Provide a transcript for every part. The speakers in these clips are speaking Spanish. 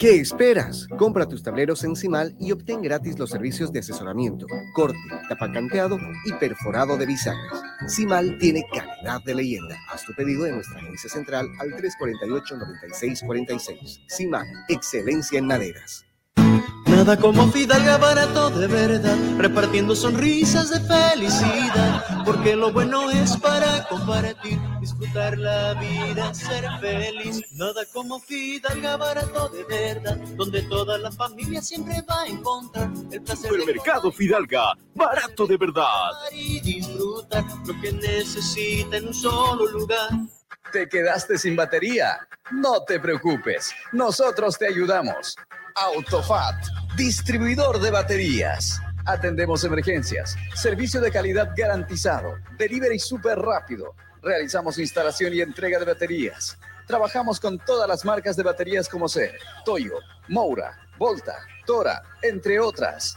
¿Qué esperas? Compra tus tableros en Cimal y obtén gratis los servicios de asesoramiento, corte, tapacanteado y perforado de bisagras. Cimal tiene calidad de leyenda. Haz tu pedido en nuestra agencia central al 348-9646. Cimal, excelencia en maderas. Nada como Fidalga barato de verdad, repartiendo sonrisas de felicidad, porque lo bueno es para compartir, disfrutar la vida, ser feliz. Nada como Fidalga barato de verdad, donde toda la familia siempre va a encontrar el placer de Supermercado Fidalga, barato de verdad. y disfrutar lo que necesita en un solo lugar. ¿Te quedaste sin batería? No te preocupes, nosotros te ayudamos. Autofat, distribuidor de baterías. Atendemos emergencias, servicio de calidad garantizado, delivery súper rápido. Realizamos instalación y entrega de baterías. Trabajamos con todas las marcas de baterías como ser Toyo, Moura, Volta, Tora, entre otras.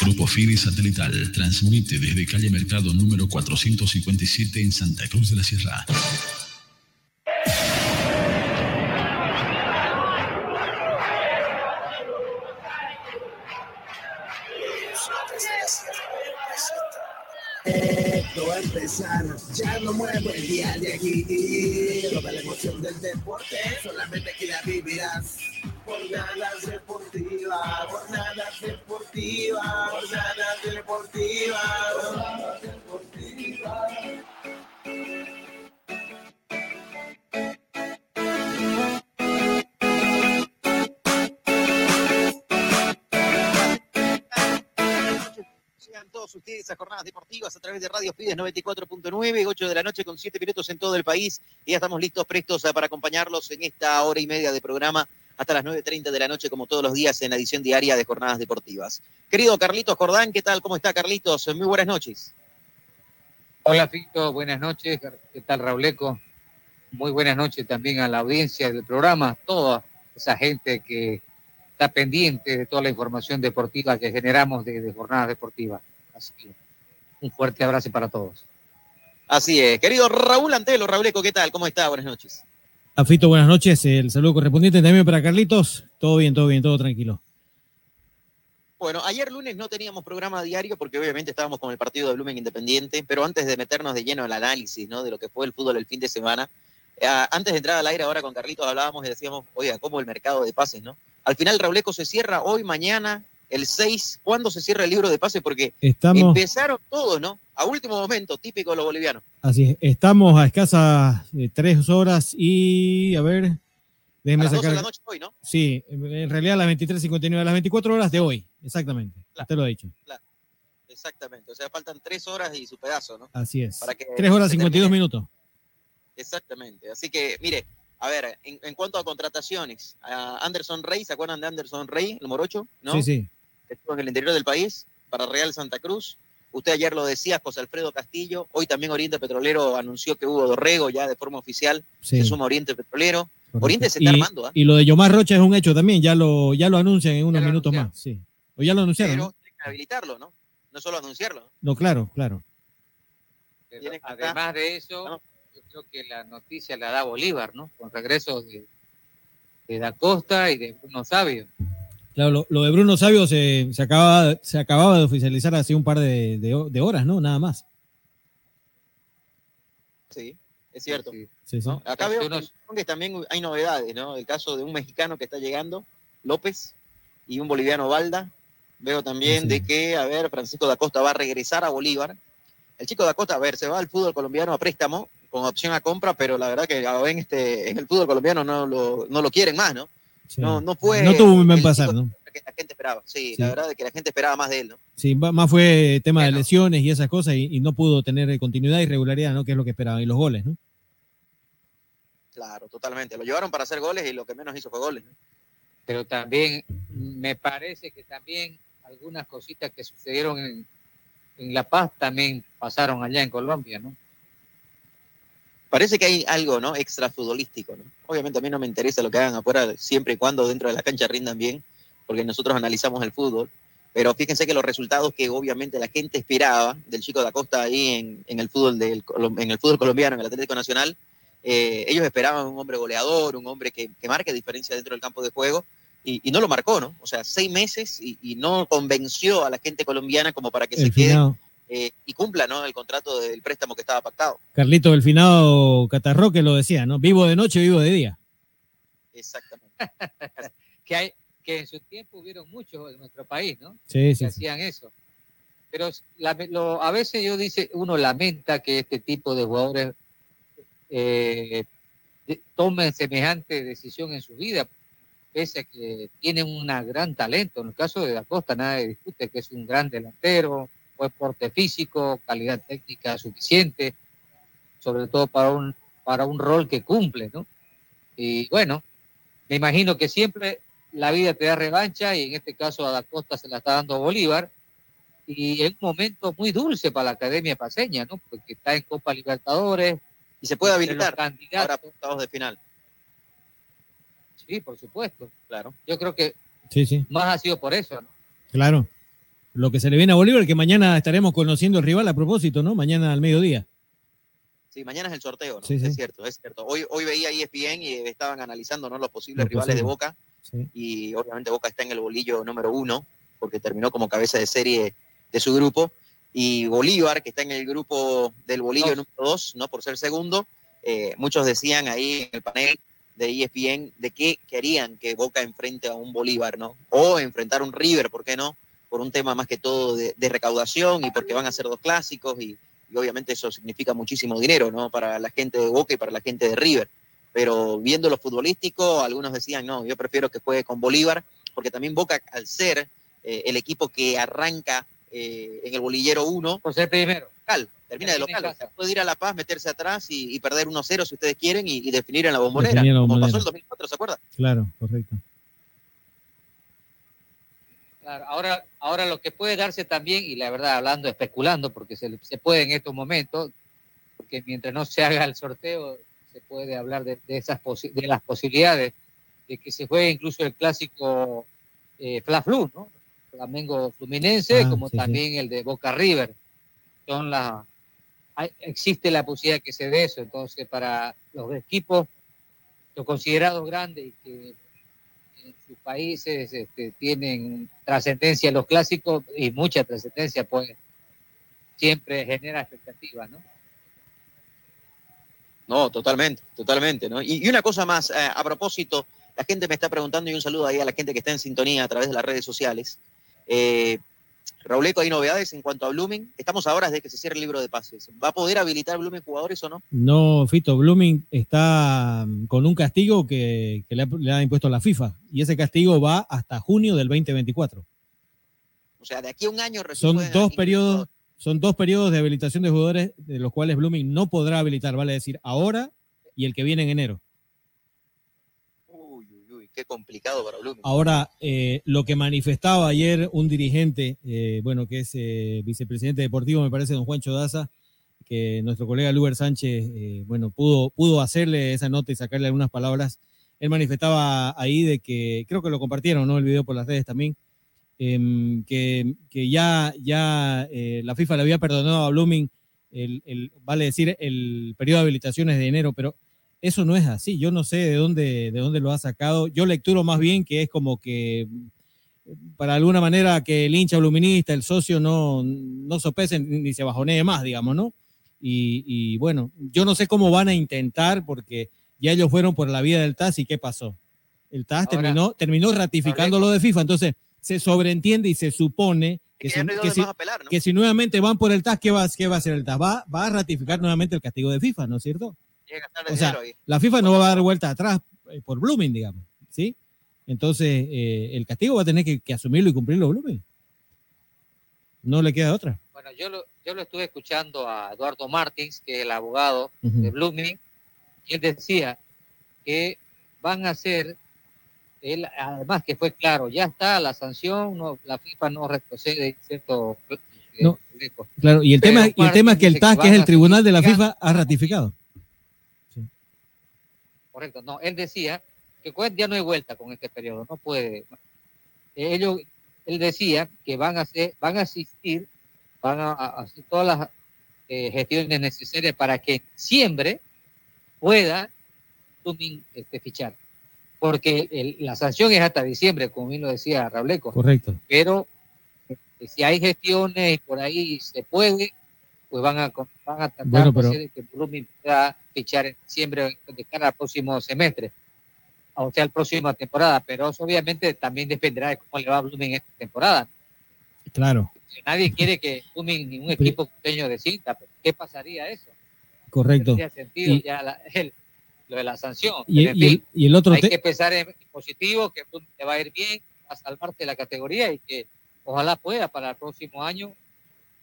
Grupo Fide Satelital transmite desde calle Mercado número 457 en Santa Cruz de la Sierra. Esto va a empezar, ya no muevo el día de aquí. Toda la emoción del deporte, solamente aquí la vivirás. Jornadas deportivas, jornadas deportivas, jornadas deportivas, jornadas deportivas. Llegan todos ustedes a jornadas deportivas a través de Radio Fides 94.9, 8 de la noche con 7 minutos en todo el país. Y ya estamos listos, prestos eh, para acompañarlos en esta hora y media de programa hasta las 9.30 de la noche, como todos los días en la edición diaria de Jornadas Deportivas. Querido Carlitos Jordán, ¿qué tal? ¿Cómo está Carlitos? Muy buenas noches. Hola, Fito, buenas noches. ¿Qué tal, Rauleco? Muy buenas noches también a la audiencia del programa, toda esa gente que está pendiente de toda la información deportiva que generamos de, de jornadas deportivas. Así que un fuerte abrazo para todos. Así es. Querido Raúl Antelo, Rauleco, ¿qué tal? ¿Cómo está? Buenas noches. Afito, buenas noches. El saludo correspondiente también para Carlitos. Todo bien, todo bien, todo tranquilo. Bueno, ayer lunes no teníamos programa diario porque obviamente estábamos con el partido de Blumen Independiente, pero antes de meternos de lleno al análisis ¿no? de lo que fue el fútbol el fin de semana, eh, antes de entrar al aire ahora con Carlitos hablábamos y decíamos, oiga, ¿cómo el mercado de pases, no? Al final Rauleco se cierra hoy, mañana, El 6, ¿cuándo se cierra el libro de pase? Porque Estamos- empezaron todos, ¿no? A último momento, típico de los bolivianos. Así es, estamos a escasas eh, tres horas y, a ver, A déjenme las 12 sacar. de la noche hoy, ¿no? Sí, en realidad a las 23.59, a las 24 horas de hoy, exactamente. Usted lo ha dicho. Claro, exactamente. O sea, faltan tres horas y su pedazo, ¿no? Así es. Para que 3 horas se 52 termine. minutos. Exactamente. Así que, mire, a ver, en, en cuanto a contrataciones, a Anderson Rey, ¿se acuerdan de Anderson Rey, el morocho? ¿no? Sí, sí. Estuvo en el interior del país, para Real Santa Cruz. Usted ayer lo decía, José Alfredo Castillo. Hoy también Oriente Petrolero anunció que hubo Dorrego ya de forma oficial. Sí. Se suma Oriente Petrolero. Correcto. Oriente se y, está armando, ¿ah? y lo de Yomar Rocha es un hecho también, ya lo, ya lo anuncian en unos minutos más. Sí. O ya lo anunciaron. Pero ¿no? tienen que habilitarlo, ¿no? No solo anunciarlo. ¿no? Claro, claro. Pero además de eso, yo creo que la noticia la da Bolívar, ¿no? Con regreso de, de Da Costa y de Bruno Sabio. Claro, lo, lo de Bruno Sabio se, se, acababa, se acababa de oficializar hace un par de, de- de horas, ¿no? Nada más. Sí, es cierto. Sí, sí. ¿no? Acá veo uno- que, también hay novedades, ¿no? El caso de un mexicano que está llegando, López, y un boliviano Valda. Veo también de que, a ver, Francisco da Costa va a regresar a Bolívar. El chico da Costa, a ver, se va al fútbol colombiano a préstamo con opción a compra, pero la verdad que en, este, en el fútbol colombiano no lo, no lo quieren más, ¿no? Sí. No, no fue No tuvo un buen pasar, ¿no? que la gente esperaba. Sí, Sí. la verdad es que la gente esperaba más de él, ¿no? Sí, más fue tema de lesiones y esas cosas y, y no pudo tener continuidad y regularidad, ¿no? Que es lo que esperaban. Y los goles, ¿no? Claro, totalmente. Lo llevaron para hacer goles y lo que menos hizo fue goles. ¿no? Pero también me parece que también algunas cositas que sucedieron en, en La Paz también pasaron allá en Colombia, ¿no? Parece que hay algo, ¿no? Extra futbolístico, ¿no? Obviamente a mí no me interesa lo que hagan afuera, siempre y cuando dentro de la cancha rindan bien, porque nosotros analizamos el fútbol. Pero fíjense que los resultados que obviamente la gente esperaba del chico de Acosta ahí en, en el fútbol del, en el fútbol colombiano, en el Atlético Nacional, eh, ellos esperaban un hombre goleador, un hombre que, que marque diferencia dentro del campo de juego, y, y no lo marcó, ¿no? O sea, seis meses y, y no convenció a la gente colombiana como para que se El quede finado. Eh, y cumpla, ¿no? El contrato del préstamo que estaba pactado. Carlito del finado Catarroque lo decía, ¿no? Vivo de noche, vivo de día. Exactamente. que hay que en su tiempo hubieron muchos en nuestro país, ¿no? Sí, que sí, sí. hacían eso. Pero la- lo- a veces yo dice, uno lamenta que este tipo de jugadores eh, tomen semejante decisión en su vida, pese a que tienen un gran talento. En el caso de Da Costa, nadie discute que es un gran delantero, buen porte físico, calidad técnica suficiente, sobre todo para un, para un rol que cumple, ¿no? Y bueno, me imagino que siempre la vida te da revancha y en este caso a Da Costa se la está dando a Bolívar y es un momento muy dulce para la Academia Paseña, ¿no? Porque está en Copa Libertadores. Y se puede habilitar candidatos. ahora octavos de final. Sí, por supuesto. Claro. Yo creo que Sí, sí, más ha sido por eso, ¿no? claro. Lo que se le viene a Bolívar, que mañana estaremos conociendo el rival a propósito, ¿no? Mañana al mediodía. Sí, mañana es el sorteo, ¿no? Sí, sí. Es cierto, es cierto. Hoy, hoy veía ESPN y estaban analizando ¿no? los posibles rivales de. Boca. Sí. Y obviamente Boca está en el bolillo número uno, porque terminó como cabeza de serie de su grupo. Y Bolívar, que está en el grupo del bolillo número dos, ¿no? Por ser segundo. eh, muchos decían ahí en el panel de ESPN de que querían que Boca enfrente a un Bolívar, ¿no? O enfrentar un River, ¿por qué no? Por un tema más que todo de, de recaudación y porque van a ser dos clásicos y, y obviamente eso significa muchísimo dinero, ¿no? Para la gente de Boca y para la gente de River. Pero viendo lo futbolístico, algunos decían, no, yo prefiero que juegue con Bolívar, porque también Boca, al ser eh, el equipo que arranca eh, en el bolillero 1, Por ser primero. local, termina de Termina en local. O sea, casa. puede ir a La Paz, meterse atrás y, y perder 1-0 si ustedes quieren y, y definir en la bombonera, Definir en como pasó el 2004, ¿se acuerda? Claro, correcto. Claro, ahora, ahora lo que puede darse también, y la verdad, hablando, especulando, porque se, se puede en estos momentos, porque mientras no se haga el sorteo, se puede hablar de, de esas posi- de las posibilidades de que se juegue incluso el clásico eh, Fla-Flu, ¿no? Flamengo Fluminense, Ah, como sí, sí. también el de Boca River. Son las hay- existe la posibilidad que se dé eso, entonces para los equipos, los considerados grandes y que países este, tienen trascendencia los clásicos y mucha trascendencia, pues siempre genera expectativas, ¿no? No, totalmente, totalmente, ¿no? Y, una cosa más, eh, a propósito, la gente me está preguntando y un saludo ahí a la gente que está en sintonía a través de las redes sociales. Eh, Rauleco, ¿hay novedades en cuanto a Blooming? Estamos ahora desde que se cierre el libro de pases. ¿Va a poder habilitar Blooming jugadores o no? No, Fito, Blooming está mm, con un castigo que, que le, ha, le ha impuesto la FIFA y ese castigo va hasta junio del 2024. O sea, de aquí a un año Son dos periodos, son dos periodos de habilitación de jugadores de los cuales Blooming no podrá habilitar, vale decir, ahora y el que viene en enero. Qué complicado para Blooming. Ahora, eh, lo que manifestaba ayer un dirigente, eh, bueno, que es eh, vicepresidente deportivo, me parece, don Juancho Daza, que nuestro colega Luber Sánchez, eh, bueno, pudo, pudo hacerle esa nota y sacarle algunas palabras. Él manifestaba ahí de que, creo que lo compartieron, ¿no? El video por las redes también, em, que, que ya, ya eh, la FIFA le había perdonado a Blooming, el, el- vale decir, el periodo de habilitaciones de enero, pero eso no es así. Yo no sé de dónde, de dónde lo ha sacado. Yo lecturo más bien que es como que para alguna manera que el hincha bluminista, el socio, no, no sopesen ni se bajonee más, digamos, ¿no? Y, y bueno, yo no sé cómo van a intentar porque ya ellos fueron por la vía del TAS y ¿qué pasó? El TAS Ahora, terminó, terminó ratificando lo de FIFA, entonces se sobreentiende y se supone que, si, que apelar, ¿no? que si nuevamente van por el TAS, ¿qué va, qué va a hacer el TAS? Va, va a ratificar nuevamente el castigo de FIFA, ¿no es cierto? O sea, la FIFA no va a dar vuelta atrás eh, por Blooming, digamos, ¿sí? Entonces, eh, el castigo va a tener que, que asumirlo y cumplirlo Blooming. No le queda otra. Bueno, yo lo, yo lo estuve escuchando a Eduardo Martins, que es el abogado de Blooming, y él decía que van a hacer, él, además que fue claro, ya está la sanción, no, la FIFA no retrocede, ¿cierto? No. Claro, y el Pero tema, y el tema es que el TAS, que es el tribunal de la FIFA, ha ratificado. Correcto, no, él decía que ya no hay vuelta con este periodo, no puede. Ellos, él decía que van a hacer, van a asistir, van a, hacer todas las eh, gestiones necesarias para que diciembre pueda Blooming, este, fichar. Porque el- la sanción es hasta diciembre, como bien lo decía Rableco. Correcto. Pero eh, si hay gestiones y por ahí se puede, pues van a, van a tratar Bueno, de pero- hacer que Blooming pueda fichar en diciembre de cara al próximo semestre, o sea, la próxima temporada. Pero eso obviamente también dependerá de cómo le va a Blooming esta temporada. Claro, Nadie quiere que Blooming ningún equipo costeño descienda. pero ¿Qué pasaría eso? correcto. Tendría sentido Y- ya la- el- lo de la sanción. Y- Pero, en y el- fin, y el otro hay te- que pensar en positivo, que le va a ir bien, va a salvarse de la categoría y que ojalá pueda para el próximo año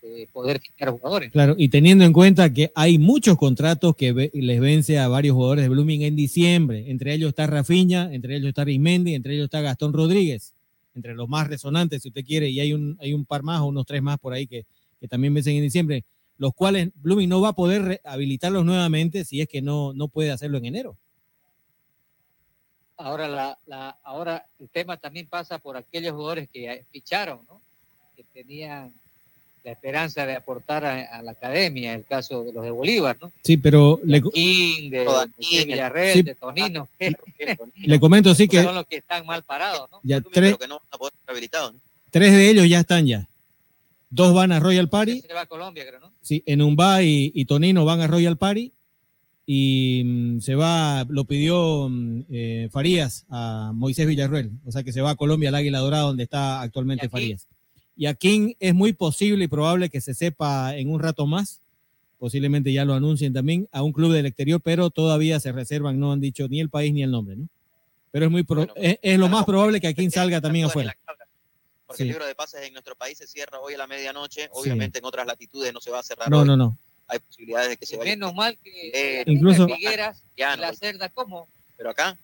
eh, poder fichar jugadores. Claro, y teniendo en cuenta que hay muchos contratos que ve- les vence a varios jugadores de Blooming en diciembre. Entre ellos está Rafiña, entre ellos está Rismendi, entre ellos está Gastón Rodríguez, entre los más resonantes, si usted quiere, y hay un, hay un par más o unos tres más por ahí que, que también vencen en diciembre, los cuales Blooming no va a poder habilitarlos nuevamente si es que no, no puede hacerlo en enero. Ahora, la, la, ahora el tema también pasa por aquellos jugadores que ficharon, ¿no? que tenían la esperanza de aportar a, a la academia, el caso de los de Bolívar, ¿no? Sí, pero le, King, de, de Villarreal, Sí. de Tonino, le comento sí que son los que están mal parados, ¿no? ya tres, que no van a poder ser habilitados. ¿no? tres de ellos ya están ya. Dos van a Royal Party Se va a Colombia, creo, ¿no? Sí, en Umba y, y Tonino van a Royal Party y mm, se va, lo pidió mm, eh, Farías a Moisés Villarruel, o sea que se va a Colombia al Águila Dorada donde está actualmente Farías. Y a King es muy posible y probable que se sepa en un rato más, posiblemente ya lo anuncien también, a un club del exterior, pero todavía se reservan, no han dicho ni el país ni el nombre, ¿no? Pero es muy pro- es, es lo más probable que a King salga también afuera. Porque Sí. el libro de pases en nuestro país se cierra hoy a la medianoche. Obviamente en otras latitudes no se va a cerrar No, hoy. no, no. Hay posibilidades de que se vaya. Menos mal que Eh, Incluso- Figueras Ya y la cerda, ¿cómo? Pero acá,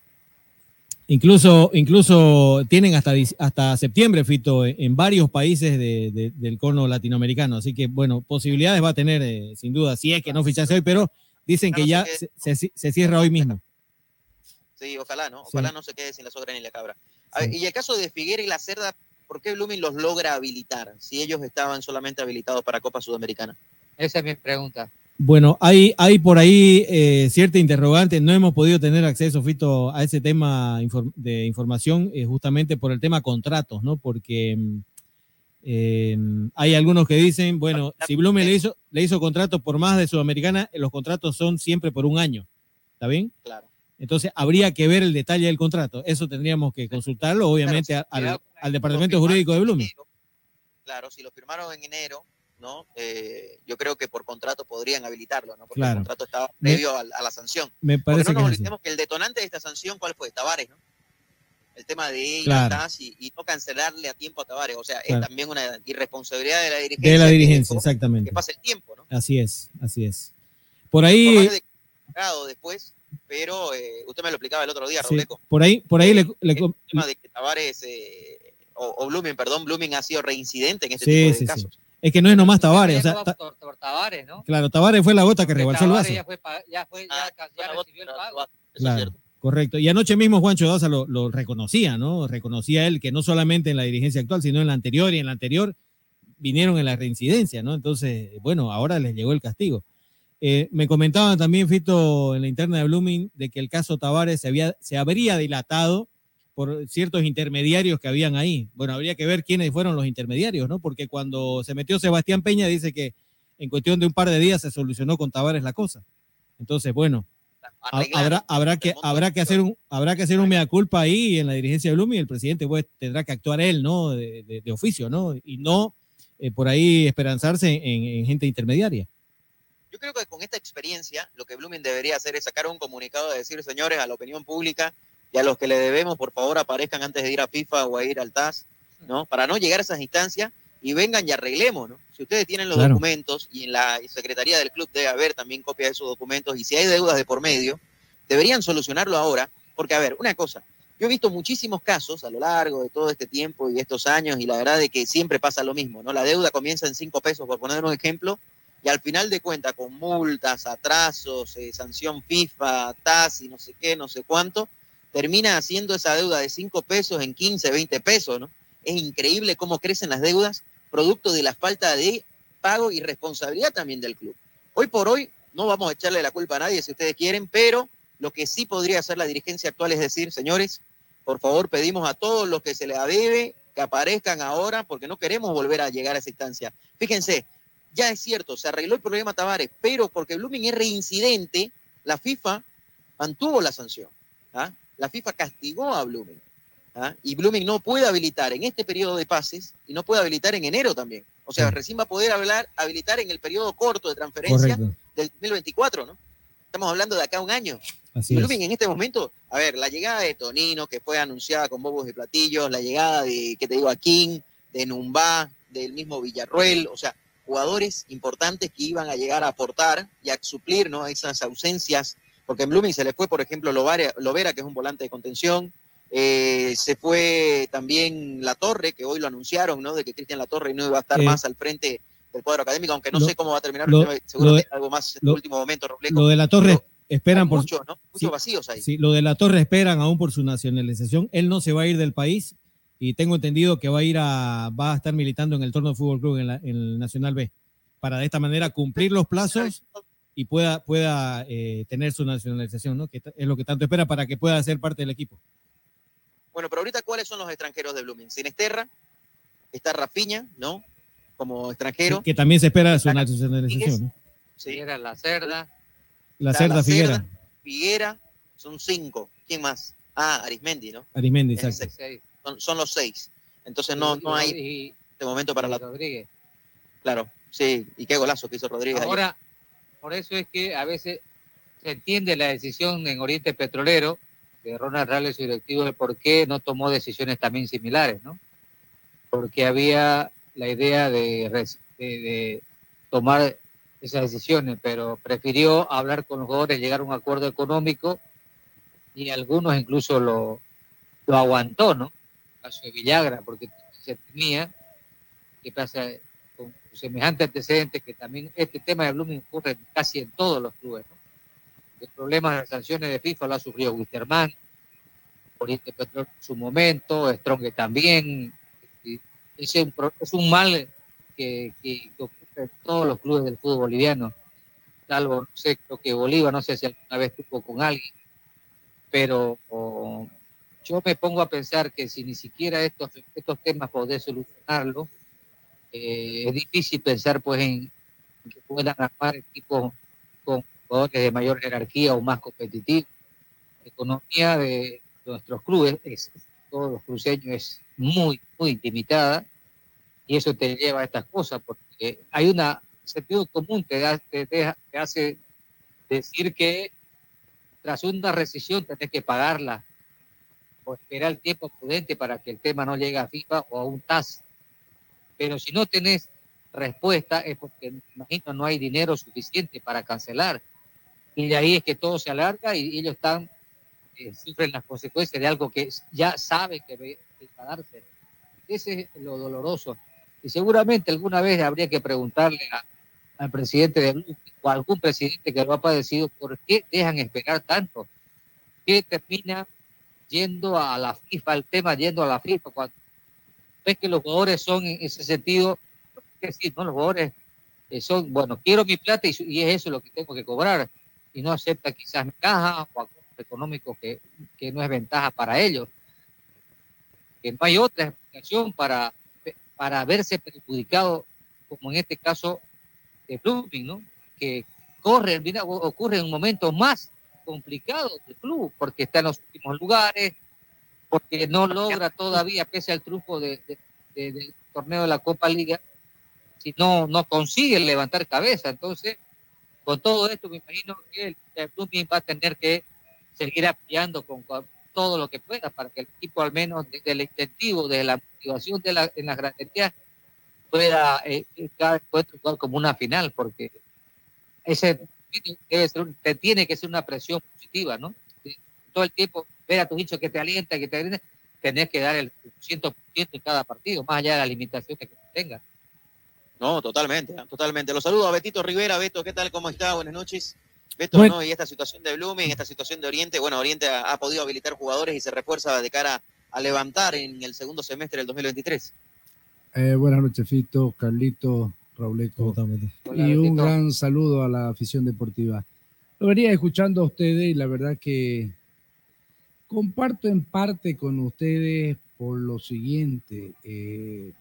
Incluso, incluso tienen hasta, hasta septiembre, Fito, en, varios países de- de- del cono latinoamericano. Así que, bueno, posibilidades va a tener, eh, sin duda, si es que no fichase hoy, pero dicen que ya se, se- se cierra hoy mismo. sí, ojalá, ¿no? Ojalá Sí. no se quede sin la sogra ni la cabra. A ver, y el caso de Figuera y la Cerda, ¿por qué Blooming los logra habilitar si ellos estaban solamente habilitados para Copa Sudamericana? Esa es mi pregunta. Bueno, hay, hay por ahí eh, cierta interrogante. No hemos podido tener acceso, Fito, a ese tema de información, eh, justamente por el tema contratos, ¿no? Porque mm, eh, hay algunos que dicen, bueno, si Blume le hizo, le hizo contrato por más de Sudamericana, eh, los contratos son siempre por un año. ¿Está bien? Claro. Entonces habría que ver el detalle del contrato. Eso tendríamos que consultarlo, obviamente, al, al departamento jurídico de Blooming. Claro, si lo firmaron en enero, ¿no? Eh, yo creo que por contrato podrían habilitarlo, ¿no? Porque el contrato estaba Me- previo a, a la sanción. Me Porque parece no nos que olvidemos que el detonante de esta sanción, ¿cuál fue? Tavares, ¿no? El tema de ir Claro. atrás y, y no cancelarle a tiempo a Tavares. O sea, Claro. es también una irresponsabilidad de la dirigencia. De la dirigencia, exactamente. Que pase el tiempo, ¿no? Así es, así es. Por Por ahí, más de después, pero eh, usted me lo explicaba el otro día, sí, Rauleco. por ahí, por ahí le, le- El tema de que Tavares, eh, o, o Blooming, perdón, Blooming ha sido reincidente en este sí, tipo de sí, sí. casos. Es que no es nomás Tavares, o sea, Llegó ta- por- por Tavares, ¿no? claro, Tavares fue la gota que rebalsó el vaso. ya fue, ya fue, Ah, ya, ya recibió el pago. Claro, correcto. Y anoche mismo Juancho Daza lo, lo reconocía, ¿no? Reconocía él que no solamente en la dirigencia actual, sino en la anterior y en la anterior vinieron en la reincidencia, ¿no? Entonces, bueno, ahora les llegó el castigo. Eh, me comentaban también, Fito, en la interna de Blooming, de que el caso Tavares se, había, se habría dilatado por ciertos intermediarios que habían ahí. Bueno, habría que ver quiénes fueron los intermediarios, ¿no? Porque cuando se metió Sebastián Peña, dice que en cuestión de un par de días se solucionó con Tavares la cosa. Entonces, bueno, ha- habrá, habrá, que, habrá, que hacer un, habrá que hacer un mea culpa ahí en la dirigencia de Blooming y el presidente pues, tendrá que actuar él, ¿no? De, de- de oficio, ¿no? Y no eh, por ahí esperanzarse en, en gente intermediaria. Yo creo que con esta experiencia, lo que Blooming debería hacer es sacar un comunicado de decir, señores, a la opinión pública y a los que le debemos, por favor, aparezcan antes de ir a FIFA o a ir al TAS, ¿no? Para no llegar a esas instancias y vengan y arreglemos, ¿no? Si ustedes tienen los Claro. documentos y en la secretaría del club debe haber también copia de esos documentos y si hay deudas de por medio, deberían solucionarlo ahora, porque a ver, una cosa, yo he visto muchísimos casos a lo largo de todo este tiempo y estos años y la verdad de que siempre pasa lo mismo, ¿no? La deuda comienza en cinco pesos, por poner un ejemplo, y al final de cuentas, con multas, atrasos, eh, sanción FIFA, TAS y no sé qué, no sé cuánto, termina haciendo esa deuda de 5 pesos en 15, 20 pesos, ¿no? Es increíble cómo crecen las deudas producto de la falta de pago y responsabilidad también del club. Hoy por hoy no vamos a echarle la culpa a nadie si ustedes quieren, pero lo que sí podría hacer la dirigencia actual es decir, señores, por favor pedimos a todos los que se les debe que aparezcan ahora porque no queremos volver a llegar a esa instancia. Fíjense, ya es cierto, se arregló el problema Tavares, pero porque Blooming es reincidente, la FIFA mantuvo la sanción. ¿ah? La FIFA castigó a Blooming. ¿ah? Y Blooming no puede habilitar en este periodo de pases y no puede habilitar en enero también. O sea, recién va a poder hablar, habilitar en el periodo corto de transferencia Correcto. del 2024, ¿no? Estamos hablando de acá a un año. Así Y es. Blooming en este momento, a ver, la llegada de Tonino, que fue anunciada con bobos y platillos, la llegada de, ¿qué te digo? King, de Numbá, del mismo Villarruel, o sea, jugadores importantes que iban a llegar a aportar y a suplir, ¿no? Esas ausencias, porque en Blooming se le fue, por ejemplo, Lovera, Lovera, que es un volante de contención, eh, se fue también La Torre, que hoy lo anunciaron, ¿no? De que Cristian La Torre no iba a estar Eh, más al frente del cuadro académico, aunque no lo- sé cómo va a terminar, lo- seguramente lo de- algo más en el último momento, Robleco. Lo de la torre esperan por muchos, ¿no? Muchos Sí, vacíos ahí. Sí, lo de la Torre esperan aún por su nacionalización. Él no se va a ir del país y tengo entendido que va a ir a va a estar militando en el Torno Fútbol Club en, la- en el Nacional B para de esta manera cumplir los plazos y pueda pueda eh, tener su nacionalización, ¿no? Que es lo que tanto espera para que pueda ser parte del equipo. Bueno, pero ahorita, ¿cuáles son los extranjeros de Blooming? Sinesterra, está Rafiña, ¿no? Como extranjero. Que también se espera su nacionalización, ¿no? Sí. Era la cerda. La Cerda Figuera, Figuera, son cinco. ¿Quién más? Ah, Arismendi, ¿no? Arismendi, exacto. Son, son los seis. Entonces no, no hay Y- este momento para la... Rodríguez. Claro, sí. Y qué golazo que hizo Rodríguez. Ahora, por eso es que a veces se entiende la decisión en Oriente Petrolero de Ronald y su directivo de por qué no tomó decisiones también similares, ¿no? Porque había la idea de, de- de tomar esas decisiones, pero prefirió hablar con los jugadores, llegar a un acuerdo económico y algunos incluso lo, aguantó, ¿no? Caso de Villagra, porque se temía que pasa semejante antecedente que también este tema de Blooming ocurre casi en todos los clubes, ¿no? El problema de sanciones de FIFA lo ha sufrido Wisterman, Oriente Petrol en su momento, Strong también. Es un, es un mal que, que, que ocurre en todos los clubes del fútbol boliviano, salvo, no sé, creo que Bolívar, no sé si alguna vez tuvo con alguien, pero o, yo me pongo a pensar que si ni siquiera estos, estos temas podés solucionarlo, eh, es difícil pensar pues en que puedan armar equipos con jugadores de mayor jerarquía o más competitivos. La economía de nuestros clubes, es, todos los cruceños, es muy, muy limitada Y eso te lleva a estas cosas, porque hay un sentido común que da- te, te hace decir que tras una recesión tenés que pagarla o esperar el tiempo prudente para que el tema no llegue a FIFA o a un TAS. Pero si no tenés respuesta es porque, imagino, no hay dinero suficiente para cancelar. Y de ahí es que todo se alarga y ellos están, eh, sufren las consecuencias de algo que ya saben que va a darse. Ese es lo doloroso. Y seguramente alguna vez habría que preguntarle a- al presidente de o a algún presidente que lo ha padecido por qué dejan esperar tanto. ¿Qué termina yendo a la FIFA, el tema yendo a la FIFA cuando ves que los jugadores son en ese sentido, es decir, ¿no? los jugadores eh, son, bueno, quiero mi plata y, y es eso lo que tengo que cobrar y no acepta quizás mi caja o acuerdos económicos que, que no es ventaja para ellos. Que no hay otra explicación para, para verse perjudicado, como en este caso de Blooming, ¿no? Que corre, mira, ocurre en un momento más complicado del club, porque está en los últimos lugares, porque no logra todavía, pese al triunfo de, de- de- del torneo de la Copa Liga, si no, no consigue levantar cabeza. Entonces, con todo esto, me imagino que el, el va a tener que seguir apoyando con, con todo lo que pueda para que el equipo, al menos desde el incentivo, desde la motivación de la, en las granerías, pueda eh, cada jugar como una final, porque ese debe ser tiene que ser una presión positiva, ¿no? Todo el tiempo ver a tus hinchas que te alienta, que te alienta, tenés que dar el 100% en cada partido, más allá de las limitaciones que tengas. No, totalmente, ¿eh? totalmente. Los saludo a Betito Rivera. Beto, ¿qué tal? ¿Cómo está? Buenas noches. Beto, Bueno. ¿no? Y esta situación de Blooming, esta situación de Oriente, bueno, Oriente ha, ha podido habilitar jugadores y se refuerza de cara a levantar en el segundo semestre del 2023. Eh, buenas noches, Fito, Carlito, Rauleco. Y un gran saludo a la afición deportiva. Lo venía escuchando a ustedes y la verdad que comparto en parte con ustedes por lo siguiente. eh,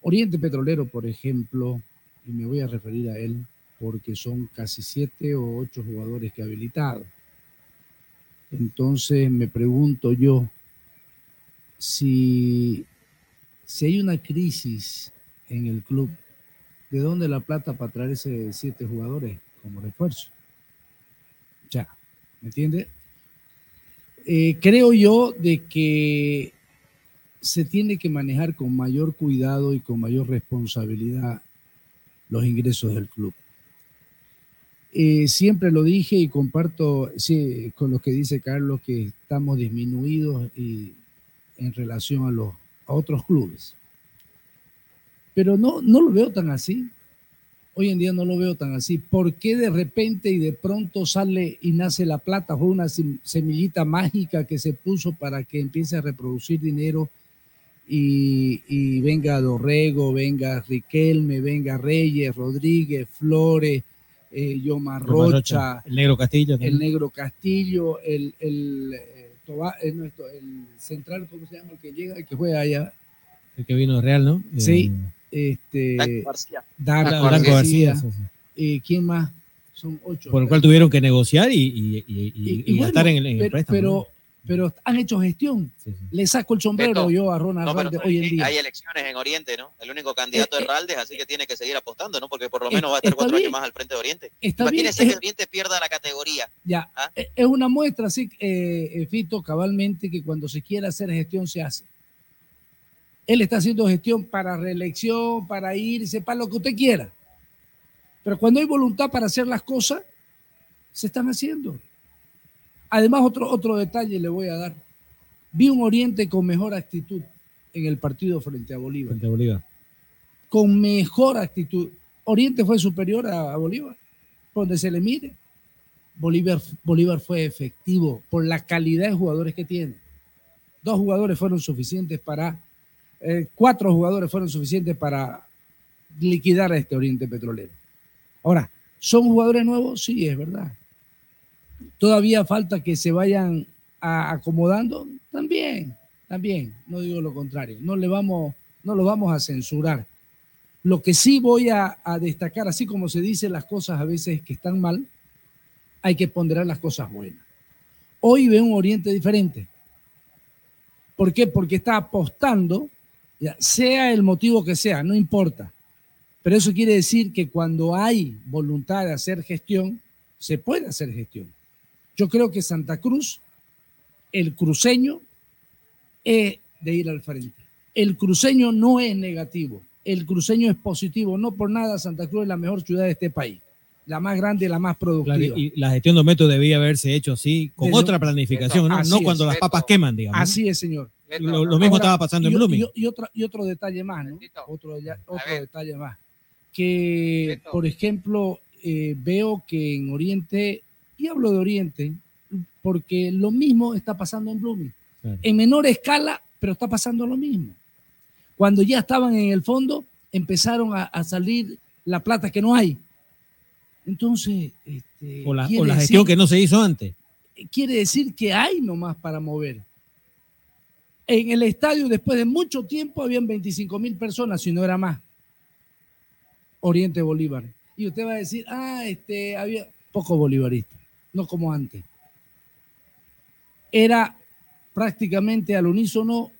Oriente Petrolero, por ejemplo, y me voy a referir a él porque son casi siete o ocho jugadores que ha habilitado. Entonces me pregunto yo si, si hay una crisis en el club, ¿de dónde la plata para traer ese siete jugadores como refuerzo? Ya, ¿me entiende? Eh, creo yo de que se tiene que manejar con mayor cuidado y con mayor responsabilidad los ingresos del club. Eh, siempre lo dije y comparto sí, con lo que dice Carlos que estamos disminuidos y, en relación a, los, otros clubes. Pero no, no lo veo tan así. Hoy en día no lo veo tan así. ¿Por qué de repente y de pronto sale y nace la plata? Fue una sem- semillita mágica que se puso para que empiece a reproducir dinero y, y venga Dorrego, venga Riquelme, venga Reyes, Rodríguez, Flores, eh, Yomar Rocha, El negro Castillo. el. Negro Castillo, el, el, eh, Toba- eh, no, el central, ¿cómo se llama? El que llega, el que juega allá. El que vino Real, ¿no? Sí, Eh, este, Blanco García. Darko Blanco García. García, sí, Eh, ¿Quién más? Son ocho. por el cual tuvieron que negociar y, y- y- y- y bueno, gastar en el, en el pero, préstamo. pero, han hecho gestión. Le saco el sombrero Beto, yo a Ronald No, pero Ralde hoy en hay- día. hay elecciones en Oriente, ¿no? El único candidato Eh, es Raldes, así que tiene que seguir apostando, ¿no? Porque por lo eh, menos va a estar cuatro bien. años más al frente de Oriente. Está Imagínese bien, que eh. Oriente pierda la categoría. Ya, ¿Ah? eh, es una muestra, sí, eh, eh, Fito, cabalmente, que cuando se quiere hacer gestión se hace. Él está haciendo gestión para reelección, para irse, para lo que usted quiera. Pero cuando hay voluntad para hacer las cosas, se están haciendo. Además, otro, otro detalle le voy a dar. Vi un Oriente con mejor actitud en el partido frente a Bolívar. Frente a Bolívar. Con mejor actitud. Oriente fue superior a, a Bolívar, donde se le mire. Bolívar, Bolívar fue efectivo por la calidad de jugadores que tiene. Dos jugadores fueron suficientes para, eh, cuatro jugadores fueron suficientes para liquidar a este Oriente Petrolero. Ahora, ¿son jugadores nuevos? Sí, es verdad. Todavía falta que se vayan a- acomodando. También, también, no digo lo contrario. No le vamos, no lo vamos a censurar. Lo que sí voy a, a destacar, así como se dicen las cosas a veces que están mal, hay que ponderar las cosas buenas. Hoy veo un Oriente diferente. ¿Por qué? Porque está apostando Ya, sea el motivo que sea, no importa. Pero eso quiere decir que cuando hay voluntad de hacer gestión, se puede hacer gestión. Yo creo que Santa Cruz, el cruceño, es de ir al frente. El cruceño no es negativo, el cruceño es positivo. No por nada Santa Cruz es la mejor ciudad de este país, la más grande la más productiva. Claro, y la gestión de Ometo debía haberse hecho así, con Desde- otra planificación, ¿no? Es. cuando las papas queman, digamos. Así es, señor. Lo, lo mismo Ahora, estaba pasando en y- Blooming. Y, y otro, y otro detalle más, ¿no? Otro, ya- otro detalle más. Que, por ejemplo, eh, veo que en Oriente, y hablo de Oriente, porque lo mismo está pasando en Blooming. Claro. En menor escala, pero está pasando lo mismo. Cuando ya estaban en el fondo, empezaron a, a salir la plata que no hay. Entonces, este, O la, o la decir- gestión que no se hizo antes. quiere decir que hay nomás para mover. En el estadio, después de mucho tiempo, habían 25 mil personas, si no era más. Oriente Bolívar. Y usted va a decir, ah, este, había poco bolivarista, no como antes. Era prácticamente al unísono,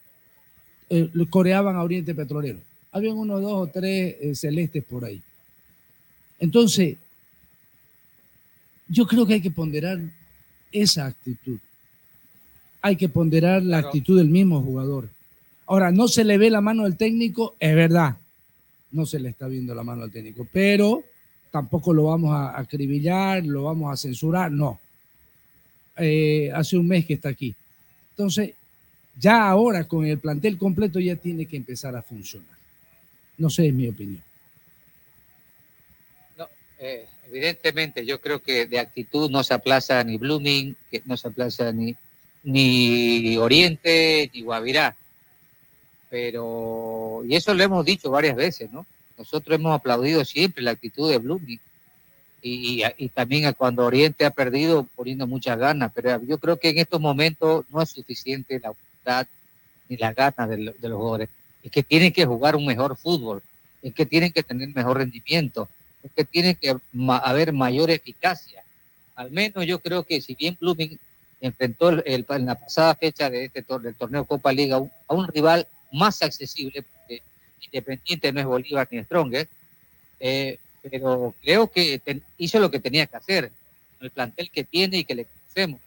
eh, coreaban a Oriente Petrolero. Habían unos dos o tres eh, celestes por ahí. Entonces, yo creo que hay que ponderar esa actitud. Hay que ponderar la actitud del mismo jugador. Ahora, no se le ve la mano del técnico, es verdad. No se le está viendo la mano al técnico, pero tampoco lo vamos a acribillar, lo vamos a censurar, no. Eh, hace un mes que está aquí. Entonces, ya ahora con el plantel completo ya tiene que empezar a funcionar. No sé, es mi opinión. Eh, evidentemente, yo creo que de actitud no se aplaza ni Blooming, que no se aplaza ni, ni Oriente, ni Guavirá. Pero, y eso lo hemos dicho varias veces, ¿no? Nosotros hemos aplaudido siempre la actitud de Blooming. Y, también cuando Oriente ha perdido poniendo muchas ganas, pero yo creo que en estos momentos no es suficiente la voluntad ni las ganas de, lo- de los jugadores. Es que tienen que jugar un mejor fútbol, es que tienen que tener mejor rendimiento, es que tiene que haber mayor eficacia. Al menos yo creo que si bien Blooming enfrentó el- en la pasada fecha de este tor- del torneo Copa Liga a un, rival más accesible, porque Independiente no es Bolívar ni Stronger, eh, pero creo que hizo lo que tenía que hacer, el plantel que tiene y que le conocemos.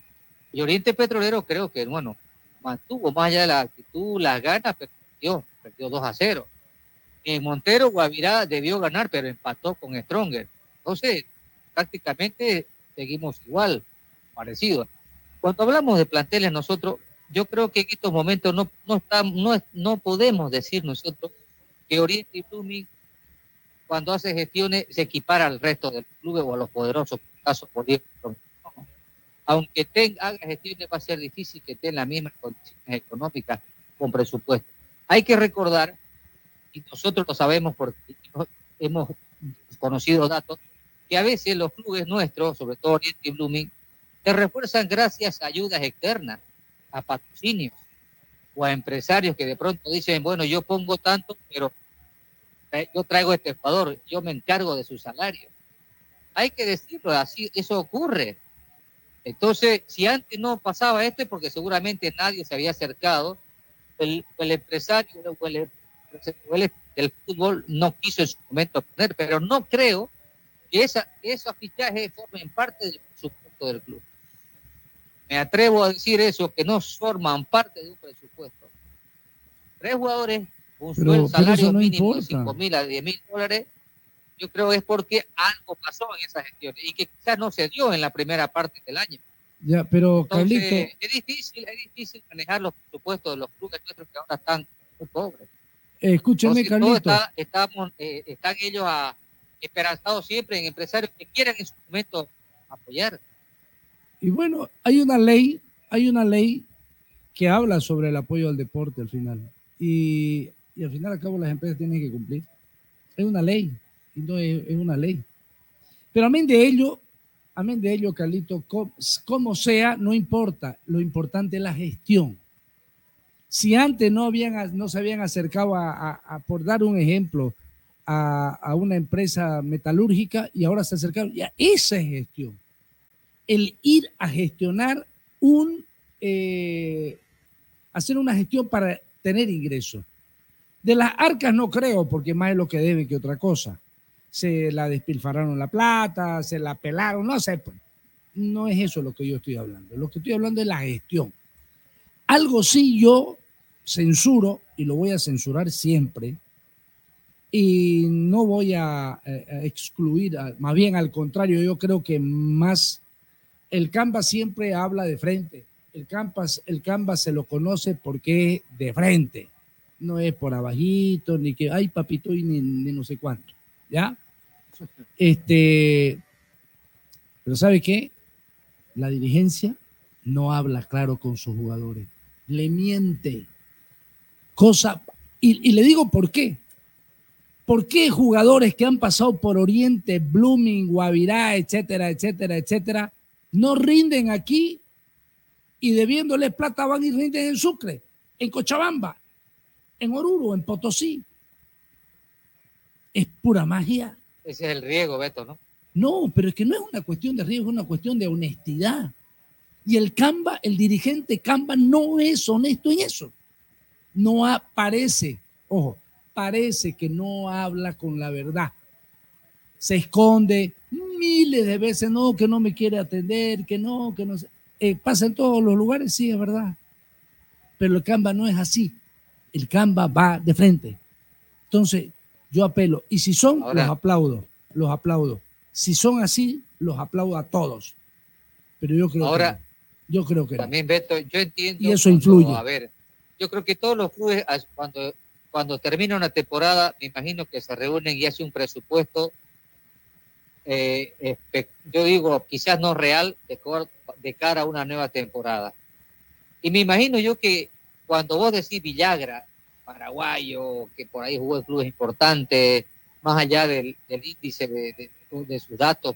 Y Oriente Petrolero creo que, bueno, mantuvo más allá de la actitud, las ganas, pero perdió, perdió 2 a 0. En Montero, Guavirá debió ganar, pero empató con Stronger. Entonces, prácticamente seguimos igual, parecido. Cuando hablamos de planteles nosotros, yo creo que en estos momentos no, no, no, no podemos decir nosotros que Oriente y Blooming, cuando hace gestiones, se equipara al resto del club o a los poderosos, por caso Bolívar. Aunque tenga, haga gestiones, va a ser difícil que estén las mismas condiciones económicas con presupuesto. Hay que recordar, y nosotros lo sabemos porque hemos conocido datos, que a veces los clubes nuestros, sobre todo Oriente y Blooming, se refuerzan gracias a ayudas externas, a patrocinios o a empresarios que de pronto dicen, bueno, yo pongo tanto, pero eh, yo traigo este jugador, yo me encargo de su salario. Hay que decirlo, así eso ocurre. Entonces, si antes no pasaba esto, es porque seguramente nadie se había acercado, el, empresario o fútbol no quiso en su momento poner, pero no creo que esos fichajes formen parte del presupuesto del club. Me atrevo a decir eso, que no forman parte de un presupuesto. Tres jugadores, un Pero- sueldo, salario no mínimo de importa. 5 mil a 10 mil dólares, yo creo es porque algo pasó en esas gestiones y que quizás no se dio en la primera parte del año. Ya, pero Entonces, Carlito, es difícil, es difícil manejar los presupuestos de los clubes nuestros que ahora están muy pobres. eh, Entonces, todo Carlito. está- estamos, eh, están ellos a- esperanzados siempre en empresarios que quieran en su momento apoyar. Y bueno, hay una ley, hay una ley que habla sobre el apoyo al deporte al final. Y, y al final, al cabo, las empresas tienen que cumplir. Es una ley, y no es, es una ley. Pero amén de ello, amén de ello, Carlito, co- como sea, no importa. Lo importante es la gestión. Si antes no, habían, no se habían acercado a, a- a, por dar un ejemplo, a, a una empresa metalúrgica y ahora se acercaron, ya esa es gestión el ir a gestionar un, eh, hacer una gestión para tener ingresos. De las arcas no creo, porque más es lo que deben que otra cosa. Se la despilfarraron la plata, se la pelaron, no sé. pues. No es eso lo que yo estoy hablando. Lo que estoy hablando es la gestión. Algo sí yo censuro y lo voy a censurar siempre. Y no voy a, eh, a excluir, más bien al contrario, yo creo que más el Canvas siempre habla de frente. El Canvas, el se lo conoce porque de frente. No es por abajito, ni que, ay, papito, y ni, ni no sé cuánto. ¿Ya? Este, pero ¿sabe qué? La dirigencia no habla claro con sus jugadores. Le miente. Cosa, y, y le digo por qué. ¿Por qué jugadores que han pasado por Oriente, Blooming, Guavirá, etcétera, etcétera, etcétera, no rinden aquí y debiéndoles plata van y rinden en Sucre, en Cochabamba, en Oruro, en Potosí? Es pura magia. Ese es el riesgo, Beto, ¿no? No, pero es que no es una cuestión de riesgo, es una cuestión de honestidad. Y el Camba, el dirigente Camba no es honesto en eso. No aparece, ojo, parece que no habla con la verdad. Se esconde miles de veces, no, que no me quiere atender, que no, que no sé. Eh, pasa en todos los lugares, sí, es verdad. Pero el Camba no es así. El Camba va de frente. Entonces, yo apelo. Y si son, Ahora- los aplaudo. Los aplaudo. Si son así, los aplaudo a todos. Pero yo creo Ahora, que no. Yo creo que no. También, Beto, yo entiendo. Y eso cuando- influye. A ver, yo creo que todos los clubes, cuando, cuando termina una temporada, me imagino que se reúnen y hacen un presupuesto. Eh, yo digo, quizás no real, de, cara a una nueva temporada. Y me imagino yo que cuando vos decís Villagra, paraguayo, que por ahí jugó en clubes importantes, más allá del, del índice de, de- de sus datos,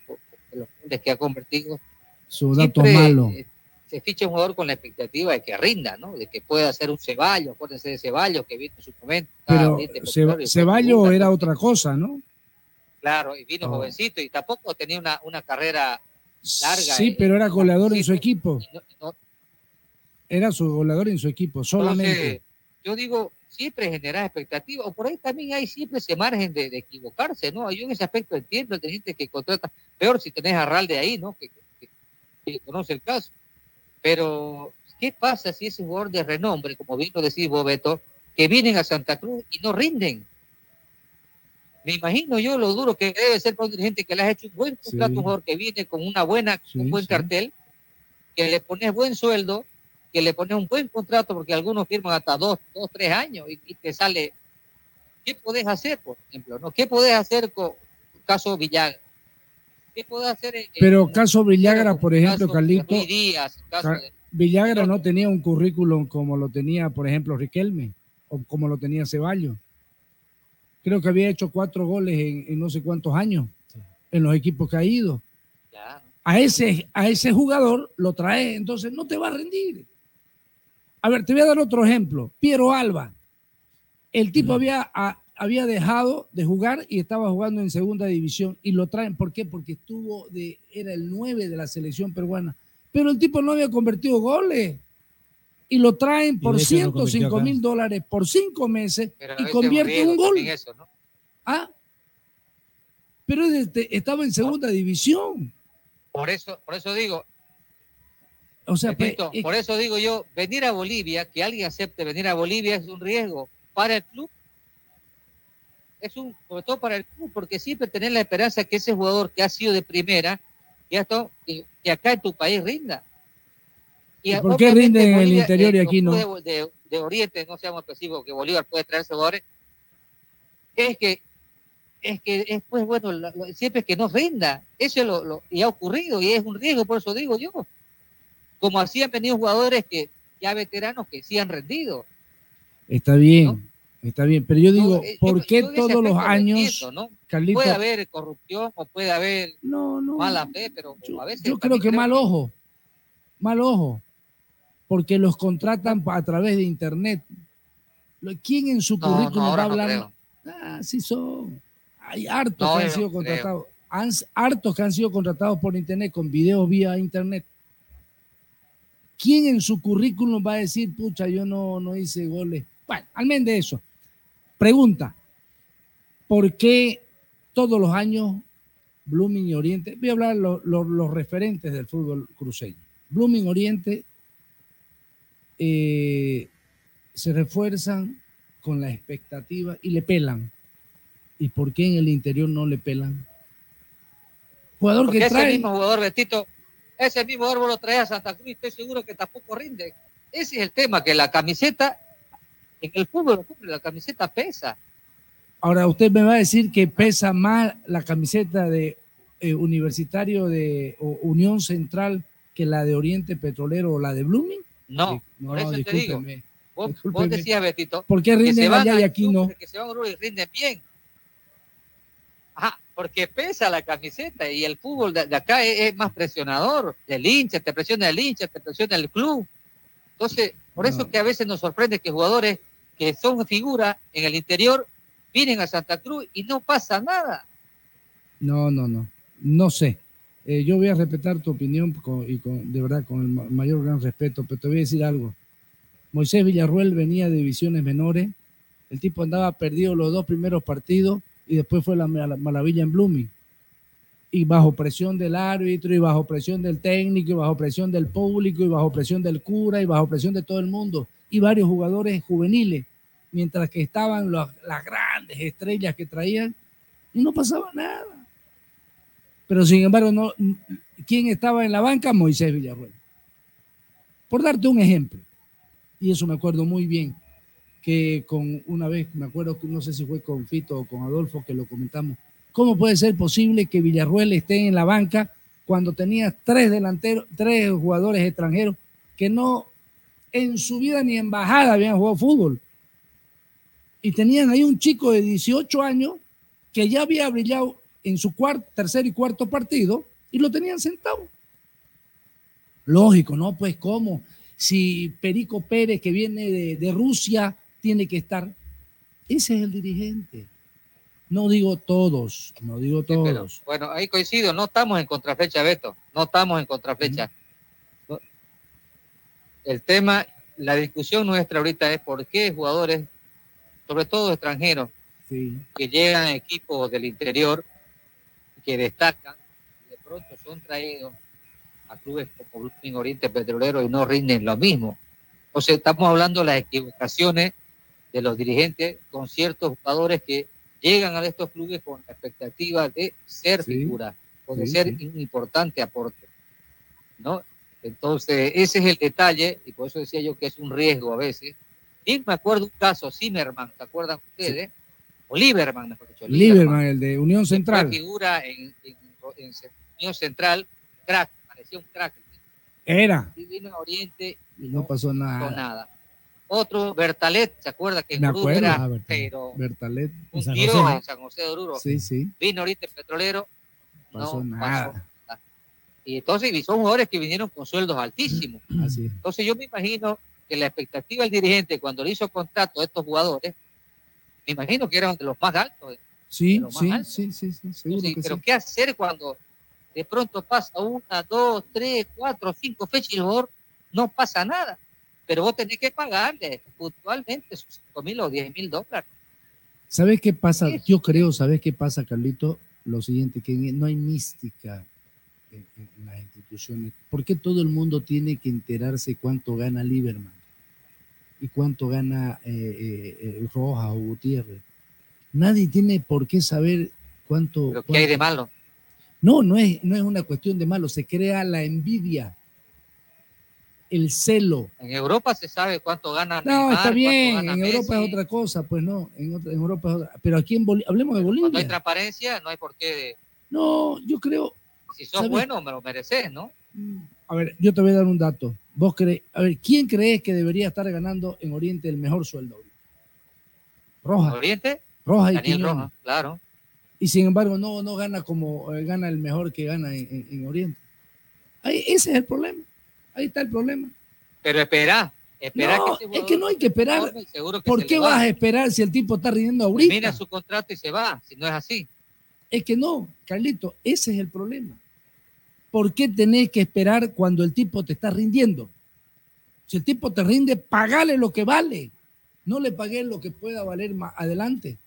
de los goles que ha convertido, Su dato malo. eh, se ficha un jugador con la expectativa de que rinda, ¿no? De que pueda ser un Ceballos, acuérdense de Ceballos, que vino en su momento. Pero y fue Ceballos era otra cosa, ¿no? Claro, y vino Oh. jovencito y tampoco tenía una, una carrera larga. Sí, eh, pero era goleador en su equipo. no- no- Era su goleador en su equipo, solamente. Entonces, yo digo, siempre generar expectativas, o por ahí también hay siempre ese margen de, de equivocarse, ¿no? Yo en ese aspecto entiendo el teniente que contrata, peor si tenés a Ralde ahí, ¿no? Que, que- que conoce el caso. Pero, ¿qué pasa si ese jugador de renombre, como bien lo decís vos, Beto, que vienen a Santa Cruz y no rinden? Me imagino yo lo duro que debe ser para un dirigente que le has hecho un buen contrato, Sí. un jugador que viene con una buena, un buen sí. cartel, que le pones buen sueldo, que le pones un buen contrato, porque algunos firman hasta dos, dos tres años y, y te sale. ¿Qué podés hacer, por ejemplo? ¿no? ¿Qué podés hacer con caso Villagra? ¿Qué podés hacer en, Pero caso Villagra, por ejemplo, caso Carlito, Luis Díaz, caso Ca- de- Villagra no tenía un currículum como lo tenía, por ejemplo, Riquelme, o como lo tenía Ceballos. Creo que había hecho cuatro goles en, en no sé cuántos años en los equipos que ha ido. A ese, a ese jugador lo trae, entonces no te va a rendir. A ver, te voy a dar otro ejemplo. Piero Alba. El tipo había, a- había dejado de jugar y estaba jugando en segunda división y lo traen. ¿Por qué? Porque estuvo de, era el 9 de la selección peruana. Pero el tipo no había convertido goles. Y lo traen por de hecho no convirtió 105 acá. mí dólares por cinco meses pero y veces es un convierte un gol. también eso, ¿no? Ah, pero este- estaba en segunda división. Por eso, por eso digo, O sea, pues, Pepito, es- por eso digo yo, venir a Bolivia, que alguien acepte venir a Bolivia es un riesgo para el club. Es un, sobre todo para el club, porque siempre tener la esperanza que ese jugador que ha sido de primera, que, ha estado- que, que acá en tu país rinda. ¿Y por qué obviamente rinde en el interior y los aquí no? De, de Oriente, no seamos específicos, que Bolívar puede traer jugadores, es que es que es pues bueno, lo- lo- siempre es que no rinda. Eso es lo, lo- y ha ocurrido y es un riesgo, por eso digo yo. Como así han venido jugadores que ya veteranos que sí han rendido. está bien, está bien. Pero yo digo, eh, ¿por yo- qué yo todos los años, entiendo, ¿no? Carlito? Puede haber corrupción o puede haber No, no. mala fe, pero a veces Yo creo que mal ojo, mal ojo, porque los contratan a través de internet. ¿Quién en su No, no, currículum ahora va no hablando? Ah, sí son. Hay hartos No, que han sido no contratados. Han- hartos que han sido contratados por internet, con videos vía internet. ¿Quién en su currículum va a decir, pucha, yo no, no hice goles? Bueno, al menos de eso. Pregunta, ¿por qué todos los años Blooming y Oriente, voy a hablar lo- lo- los referentes del fútbol cruceño, Blooming Oriente eh, se refuerzan con la expectativa y le pelan. ¿Y por qué en el interior no le pelan? Jugador Porque que ese trae... mismo jugador, Betito, ese mismo jugador lo traes a Santa Cruz estoy seguro que tampoco rinde. Ese es el tema, que la camiseta, en el fútbol, la camiseta pesa. Ahora usted me va a decir que pesa más la camiseta de eh, Universitario de o Unión Central que la de Oriente Petrolero o la de Blooming. No, no, por eso te digo. Vos, vos decías, Betito, ¿Por qué rinden van allá y aquí no? Que se van a Uruguay y rinden bien. Ajá, porque pesa la camiseta y el fútbol de, de acá es, es más presionador. El hincha, te presiona el hincha, te presiona el club. Entonces, por eso que a veces nos sorprende que jugadores que son figuras en el interior vienen a Santa Cruz y no pasa nada. No, no, no. No sé. Eh, yo voy a respetar tu opinión y con, de verdad con el ma- mayor gran respeto, pero te voy a decir algo. Moisés Villarruel venía de divisiones menores, el tipo andaba perdido los dos primeros partidos y después fue la maravilla en Blooming. Y bajo presión del árbitro, y bajo presión del técnico, y bajo presión del público, y bajo presión del cura, y bajo presión de todo el mundo, y varios jugadores juveniles, mientras que estaban los- las grandes estrellas que traían, y no pasaba nada. Pero sin embargo, no, ¿quién estaba en la banca? Moisés Villarruel. Por darte un ejemplo, y eso me acuerdo muy bien, que con una vez, me acuerdo que no sé si fue con Fito o con Adolfo que lo comentamos, ¿cómo puede ser posible que Villarruel esté en la banca cuando tenía tres delanteros, tres jugadores extranjeros que no en su vida ni en bajada habían jugado fútbol? Y tenían ahí un chico de 18 años que ya había brillado en su cuarto, tercer y cuarto partido y lo tenían sentado. Lógico, ¿no? Pues cómo, si Perico Pérez que viene de, de Rusia tiene que estar. Ese es el dirigente. No digo todos, no digo todos. Bueno, ahí coincido, no estamos en contraflecha, Beto, no estamos en contraflecha. El tema, la discusión nuestra ahorita es por qué jugadores, sobre todo extranjeros, Sí. que llegan a equipos del interior, que destacan, de pronto son traídos a clubes como Blooming Oriente Petrolero y no rinden lo mismo. O sea, estamos hablando de las equivocaciones de los dirigentes con ciertos jugadores que llegan a estos clubes con la expectativa de ser figuras o de sí, ser sí. un importante aporte. ¿no? Entonces, ese es el detalle, y por eso decía yo que es un riesgo a veces. Y me acuerdo un caso, Zimmerman, ¿se acuerdan ustedes? O Lieberman, mejor dicho. Lieberman, el de Unión Central. figura en, en, en Unión Central, crack, parecía un crack. Era. Y vino a Oriente Y no pasó con nada. nada. Otro, Bertalet, ¿se acuerda que en Oruro era, Ah, Bertalet. pero Bertalet. un San dios José. en San José de Oruro? Sí, sí. Vino ahorita el petrolero, Pasó no nada. pasó nada. Y entonces y son jugadores que vinieron con sueldos altísimos. Así es. Entonces yo me imagino que la expectativa del dirigente cuando le hizo contrato a estos jugadores, me imagino que eran de los más altos. Sí, más sí, altos. sí, sí, sí, seguro que pero sí. ¿qué hacer cuando de pronto pasa una, dos, tres, cuatro, cinco fechas y jugador no pasa nada? Pero vos tenés que pagarle puntualmente sus cinco mil o diez mil dólares. ¿Sabes qué pasa? Yo creo, ¿sabes qué pasa, Carlito? Lo siguiente, que no hay mística en, en- en las instituciones. ¿Por qué todo el mundo tiene que enterarse cuánto gana Lieberman? ¿Y cuánto gana eh, eh, eh, Rojas o Gutiérrez? Nadie tiene por qué saber cuánto... Pero ¿qué hay de malo? No, no es, no es una cuestión de malo, se crea la envidia, el celo. En Europa se sabe cuánto gana No, Neymar, está bien, en Europa es otra cosa, pues no, en, otra- en Europa es otra. Pero aquí en Bolivia, hablemos de Cuando hay Bolivia. transparencia, no hay por qué. No, yo creo, Si sos ¿Sabes? bueno, me lo mereces, ¿no? a ver, yo te voy a dar un dato. Vos crees, a ver, ¿quién crees que debería estar ganando en Oriente el mejor sueldo? Roja. Oriente, Roja y Daniel Quiñones. Rojas, claro. Y sin embargo, no, no gana como eh, gana el mejor que gana en, en- en Oriente. Ahí, ese es el problema. Ahí está el problema. Pero espera, espera No, que ese es que no hay que esperar. seguro que ¿Por qué vas va. a esperar si el tipo está rindiendo ahorita? Termina su contrato y se va, si no es así. Es que no, Carlito, ese es el problema. ¿Por qué tenés que esperar cuando el tipo te está rindiendo? Si el tipo te rinde, pagale lo que vale. no le pagué lo que pueda valer más adelante.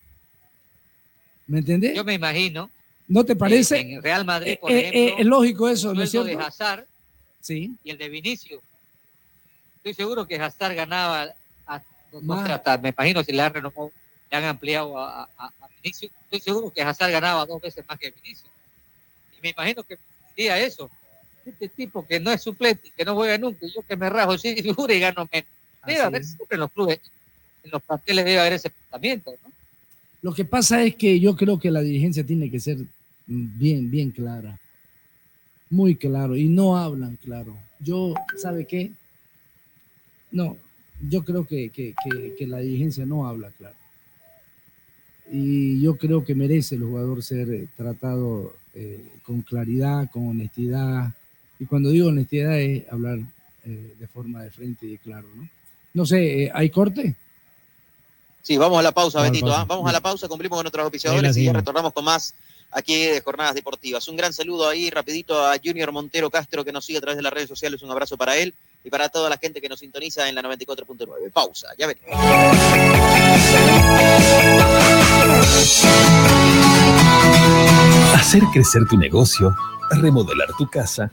¿Me entendés? Yo me imagino. ¿No te parece? En Real Madrid, Eh, por eh, ejemplo, eh, es lógico eso, ¿no el es sueldo cierto? de Hazard Sí. y el de Vinicius. Estoy seguro que Hazard ganaba, a- no hasta me imagino si le han renovado, le han ampliado a, a- a Vinicius. Estoy seguro que Hazard ganaba dos veces más que Vinicius. Y me imagino que diría eso. Este tipo que no es suplente, que no juega nunca, yo que me rajo sin figura y gano menos. Debe haber siempre en los clubes, en los planteles debe haber ese pensamiento, ¿no? Lo que pasa es que yo creo que la dirigencia tiene que ser bien, bien clara. Muy claro. Y no hablan claro. Yo, ¿sabe qué? No, yo creo que, que- que- que la dirigencia no habla claro. Y yo creo que merece el jugador ser eh, tratado eh, con claridad, con honestidad. Y cuando digo honestidad es hablar eh, de forma de frente y claro, ¿no? No sé, eh, ¿hay corte? Sí, vamos a la pausa, Vamos Betito. pausa. ¿ah? Vamos a la pausa, cumplimos con nuestros auspiciadores y ya retornamos con más aquí de Jornadas Deportivas. Un gran saludo ahí, rapidito, a Junior Montero Castro, que nos sigue a través de las redes sociales. Un abrazo para él y para toda la gente que nos sintoniza en la 94.9. Pausa, ya venimos. Hacer crecer tu negocio, remodelar tu casa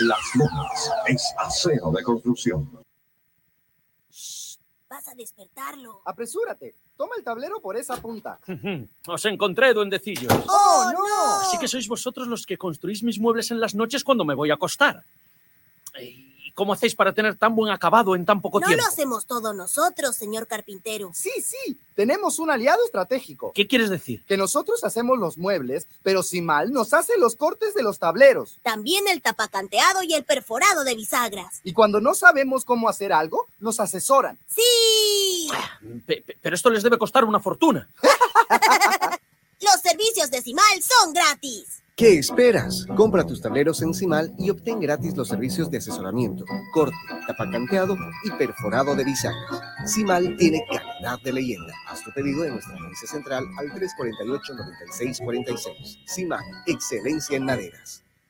Las Lomas es acero de construcción. Vas a despertarlo. Apresúrate. Toma el tablero por esa punta. Os encontré, duendecillos. ¡Oh, no! Así que sois vosotros los que construís mis muebles en las noches cuando me voy a acostar. ¿Y cómo hacéis para tener tan buen acabado en tan poco No tiempo? lo hacemos todos nosotros, señor carpintero. Sí, sí. Tenemos un aliado estratégico. ¿Qué quieres decir? Que nosotros hacemos los muebles, pero si mal nos hace los cortes de los tableros. También el tapacanteado y el perforado de bisagras. Y cuando no sabemos cómo hacer algo, nos asesoran. ¡Sí! Pe- pe- pero esto les debe costar una fortuna. Los servicios de CIMAL son gratis. ¿Qué esperas? Compra tus tableros en CIMAL y obtén gratis los servicios de asesoramiento, corte, tapacanteado y perforado de bisagras. CIMAL tiene calidad de leyenda. Haz tu pedido en nuestra agencia central al 348-9646. CIMAL, excelencia en maderas.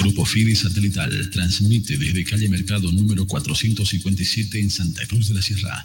Grupo Fide Satelital transmite desde calle Mercado número 457 en Santa Cruz de la Sierra.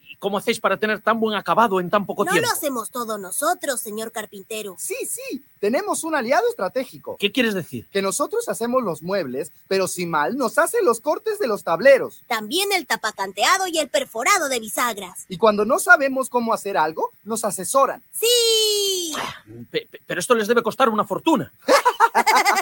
cómo hacéis para tener tan buen acabado en tan poco No tiempo? lo hacemos todo nosotros, señor carpintero. Sí, sí. Tenemos un aliado estratégico. ¿Qué quieres decir? Que nosotros hacemos los muebles, pero si mal nos hace los cortes de los tableros. También el tapacanteado y el perforado de bisagras. Y cuando no sabemos cómo hacer algo, nos asesoran. ¡Sí! Pe- pe- pero esto les debe costar una fortuna.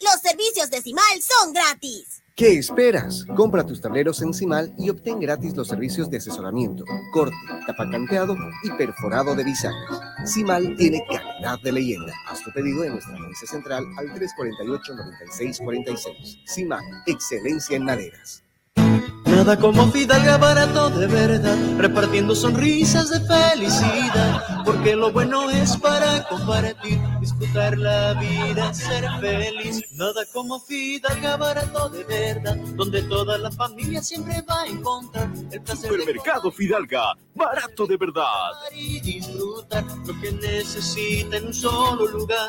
Los servicios de Cimal son gratis. ¿Qué esperas? Compra tus tableros en Cimal y obtén gratis los servicios de asesoramiento, corte, tapacanteado y perforado de bisagra. Cimal tiene calidad de leyenda. Haz tu pedido en nuestra agencia central al 348-9646. Cimal, excelencia en maderas. Nada como Fidalga barato de verdad, repartiendo sonrisas de felicidad, porque lo bueno es para compartir, disfrutar la vida, ser feliz. Nada como Fidalga barato de verdad, donde toda la familia siempre va a encontrar el placer de Supermercado Fidalga, barato de verdad. y disfrutar lo que necesita en un solo lugar.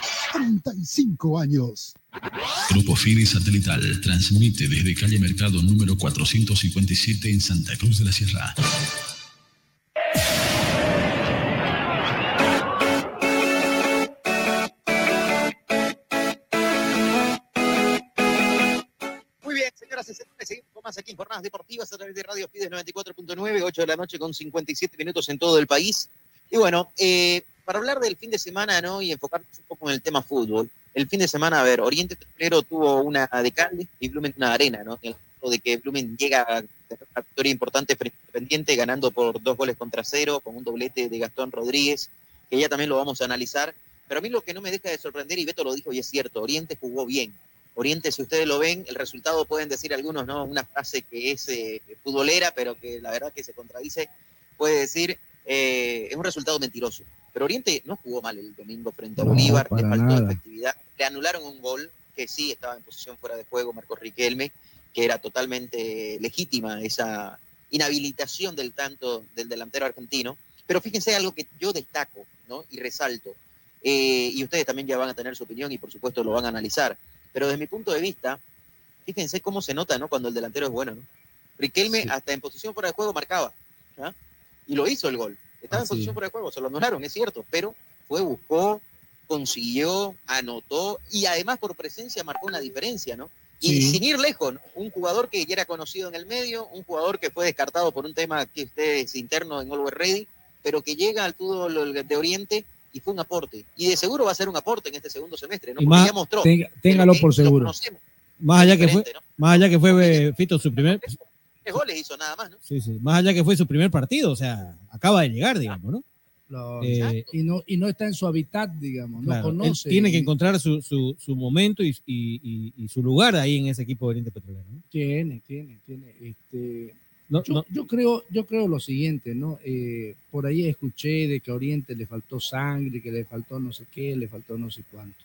35 años. Grupo Fide Satelital transmite desde calle Mercado número 457 en Santa Cruz de la Sierra. Muy bien, señoras y señores, seguimos con más aquí en Jornadas Deportivas a través de Radio Fides 94.9, 8 de la noche con 57 minutos en todo el país. Y bueno, eh, para hablar del fin de semana ¿no? y enfocarnos un poco en el tema fútbol, el fin de semana, a ver, Oriente Petrolero tuvo una de Calde y Blumen una arena, ¿no? En el caso de que Blumen llega a una victoria importante Independiente, ganando por dos goles contra cero, con un doblete de Gastón Rodríguez, que ya también lo vamos a analizar. Pero a mí lo que no me deja de sorprender, y Beto lo dijo y es cierto, Oriente jugó bien. Oriente, si ustedes lo ven, el resultado pueden decir algunos, ¿no? Una frase que es eh, futbolera, pero que la verdad que se contradice. Puede decir, eh, es un resultado mentiroso. Pero Oriente no jugó mal el domingo frente a Bolívar, le faltó nada. efectividad. Le anularon un gol que sí estaba en posición fuera de juego, Marcos Riquelme, que era totalmente legítima esa inhabilitación del tanto del delantero argentino. Pero fíjense algo que yo destaco ¿no? y resalto, eh, y ustedes también ya van a tener su opinión y por supuesto lo van a analizar. Pero desde mi punto de vista, fíjense cómo se nota ¿no? cuando el delantero es bueno. ¿no? Riquelme hasta en posición fuera de juego marcaba. Y lo hizo el gol. Estaba en posición fuera de juego, se lo anularon, es cierto, pero fue, buscó, consiguió, anotó y además por presencia marcó una diferencia, ¿no? Y Sí. sin ir lejos, ¿no? un jugador que ya era conocido en el medio, un jugador que fue descartado por un tema que usted es interno en Always Ready, pero que llega al fútbol de Oriente y fue un aporte. Y de seguro va a ser un aporte en este segundo semestre, ¿no? Y más- ya mostró. tenga- téngalo por seguro. Más allá que fue, diferente, más allá que fue Fito su primer, Tres goles hizo nada más, ¿no? sí, sí, más allá que fue su primer partido, o sea, acaba de llegar, digamos, ¿no? Lo- Eh, y, no, y no está en su hábitat, digamos, no él conoce. tiene que encontrar su, su, su momento y, y- y- y su lugar ahí en ese equipo de Oriente Petrolero. ¿no? Tiene, tiene, tiene. Este, No, yo, no. yo creo, yo creo lo siguiente, ¿no? Eh, por ahí escuché de que a Oriente le faltó sangre, que le faltó no sé qué, le faltó no sé cuánto.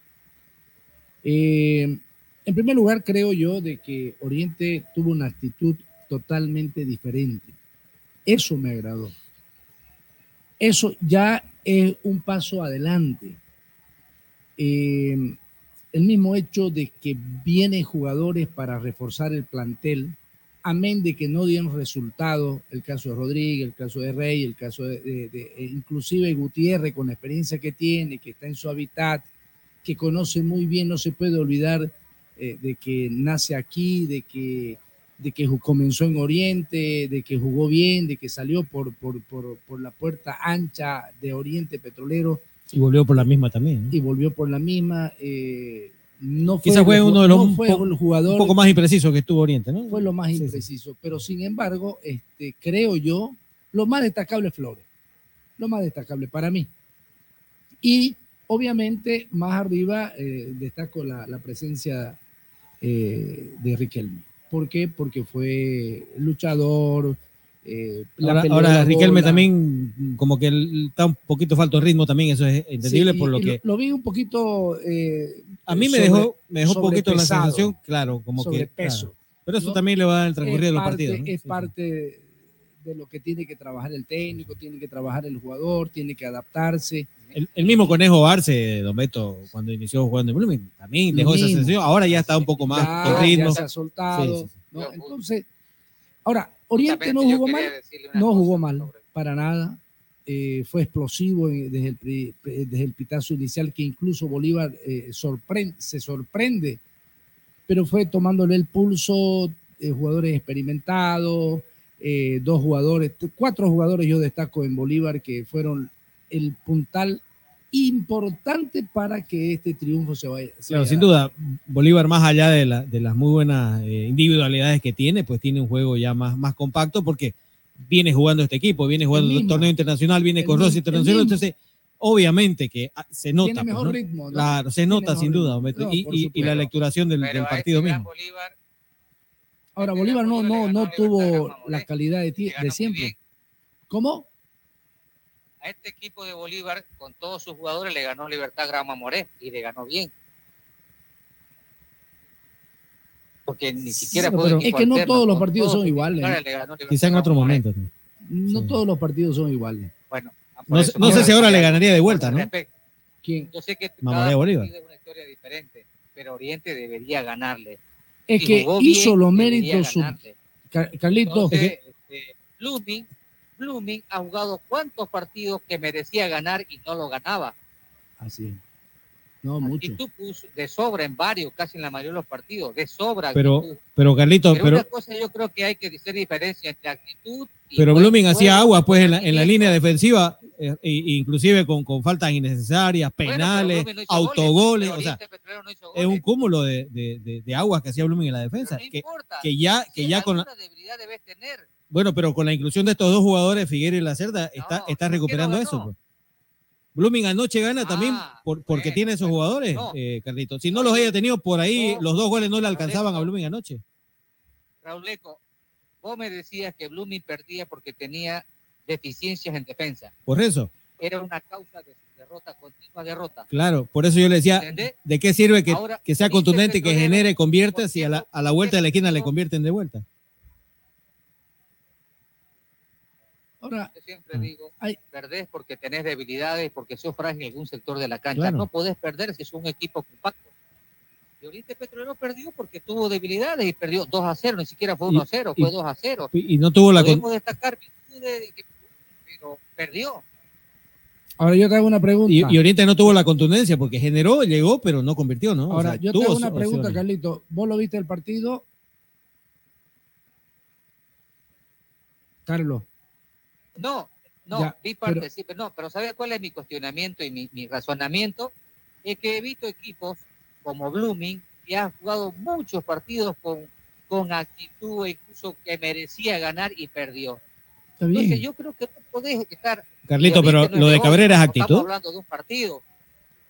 Eh, en primer lugar, creo yo de que Oriente tuvo una actitud totalmente diferente. Eso me agradó. Eso ya es un paso adelante. Eh, el mismo hecho de que vienen jugadores para reforzar el plantel, amén de que no dieron resultados, el caso de Rodríguez, el caso de Rey, el caso de, de- de- e inclusive Gutiérrez con la experiencia que tiene, que está en su hábitat, que conoce muy bien, no se puede olvidar eh, de que nace aquí, de que, de que comenzó en Oriente, de que jugó bien, de que salió por, por, por, por la puerta ancha de Oriente Petrolero Y volvió por la misma también. ¿no? y volvió por la misma. eh, no fue, Quizás fue uno de los no un fue jugador un poco más impreciso que estuvo Oriente, ¿no? fue lo más Sí, sí. impreciso. Pero sin embargo, este, creo yo, lo más destacable es Flores. Lo más destacable para mí. Y obviamente, más arriba, eh, destaco la, la presencia eh, de Riquelme. ¿Por qué? Porque fue luchador. eh, Ahora, Riquelme bola. también, como que está un poquito falto de ritmo también, eso es entendible Sí, por lo que... Lo, vi un poquito. eh, A mí me dejó, me dejó un poquito la sensación, claro, como que... claro. Pero eso ¿no? también le va a dar el Es transcurrir de los partidos. ¿no? Es parte de lo que tiene que trabajar el técnico, tiene que trabajar el jugador, tiene que adaptarse. El, el mismo Conejo Arce, Don Beto, cuando inició jugando en Blooming, también dejó esa sensación. Ahora ya está un poco más Ya- con ritmo. ya se ha soltado. Sí, sí, sí. ¿no? Entonces, ahora, Oriente no jugó mal, no jugó mal, para nada. Eh, fue explosivo desde el, pri- desde el pitazo inicial, que incluso Bolívar eh, sorpren- se sorprende, pero fue tomándole el pulso, eh, jugadores experimentados, eh, dos jugadores, cuatro jugadores yo destaco en Bolívar que fueron el puntal importante para que este triunfo se vaya. se Claro, vaya sin duda, Bolívar, más allá de, la- de las muy buenas eh, individualidades que tiene, pues tiene un juego ya más, más compacto porque viene jugando este equipo, viene jugando El el mismo. torneo internacional, viene El con Rossi internacional, entonces obviamente que ah, se nota. Tiene pues, mejor ¿no? ritmo, ¿no? Claro, se Tiene nota sin duda, ritmo. Beto, No, y, y- y la lecturación del, Pero del a partido este gran mismo. Bolívar, Ahora, Bolívar no, no, no tuvo la calidad de, ti- de siempre. ¿Cómo? a este equipo de Bolívar, con todos sus jugadores, le ganó Libertad Grama Moré y le ganó bien. Porque ni siquiera Sí, equipo es que no todos los partidos todos son iguales, Quizá en otro momento. No todos los partidos son iguales. Bueno, por No, sé- eso no sé si ahora le ganaría de vuelta, ¿no? ¿Quién? Yo sé que Mamoré Bolívar. es una historia diferente, pero Oriente debería ganarle. Es que hizo bien, los méritos. su- Entonces, este, Blooming, Blooming ha jugado cuántos partidos que merecía ganar y no lo ganaba. así es. No, mucho. Actitud puso de sobra en varios, casi en la mayoría de los partidos, de sobra. Pero, actitud. pero Carlito, Pero, pero, una cosa yo creo que hay que hacer diferencia entre actitud pero buen Blooming hacía agua pues en la, en la línea defensiva, eh, e- inclusive con, con faltas innecesarias, penales, no autogoles, goles, o sea, no es un cúmulo de, de, de- de aguas que hacía Blooming en la defensa, que, que ya, que ya con la, debes tener. bueno, pero con la inclusión de estos dos jugadores, Figueira y La Cerda, está, está recuperando eso. pues. Blooming anoche gana también por, porque tiene esos jugadores, eh, Carlito. Si no los haya tenido por ahí, los dos goles no le alcanzaban a Blooming anoche. Raúl Leco, vos me decías que Blooming perdía porque tenía deficiencias en defensa. Por eso, Era una causa de su derrota, continua derrota. claro, por eso yo le decía, ¿Entendés? ¿de qué sirve que, Ahora, que sea contundente, que genere, convierta, si a la, a la vuelta de la esquina le convierten de vuelta? Ahora, Yo siempre digo, perdés porque tenés debilidades, porque sos frágil en algún sector de la cancha. Claro. No podés perder si es un equipo compacto. Oriente Petrolero perdió porque tuvo debilidades y perdió 2 a 0, ni siquiera fue 1 a 0, y- fue 2 a 0. Y y no tuvo la... con- Podemos destacar virtudes, de que- pero perdió. ahora yo te hago una pregunta. Y, y Oriente no tuvo la contundencia porque generó, llegó, pero no convirtió, ¿no? O Ahora, sea, yo te hago una opciones. pregunta, Carlito. ¿Vos lo viste el partido? Carlos. No, no, Ya, vi parte, pero- sí, pero no, pero ¿sabes cuál es mi cuestionamiento y mi, mi razonamiento? Es que he visto equipos como Blooming que han jugado muchos partidos con, con actitud, incluso que merecía ganar y perdió. Está bien. Entonces yo creo que no podés estar... Carlito, pero lo de Cabrera es actitud. Estamos hablando de un partido.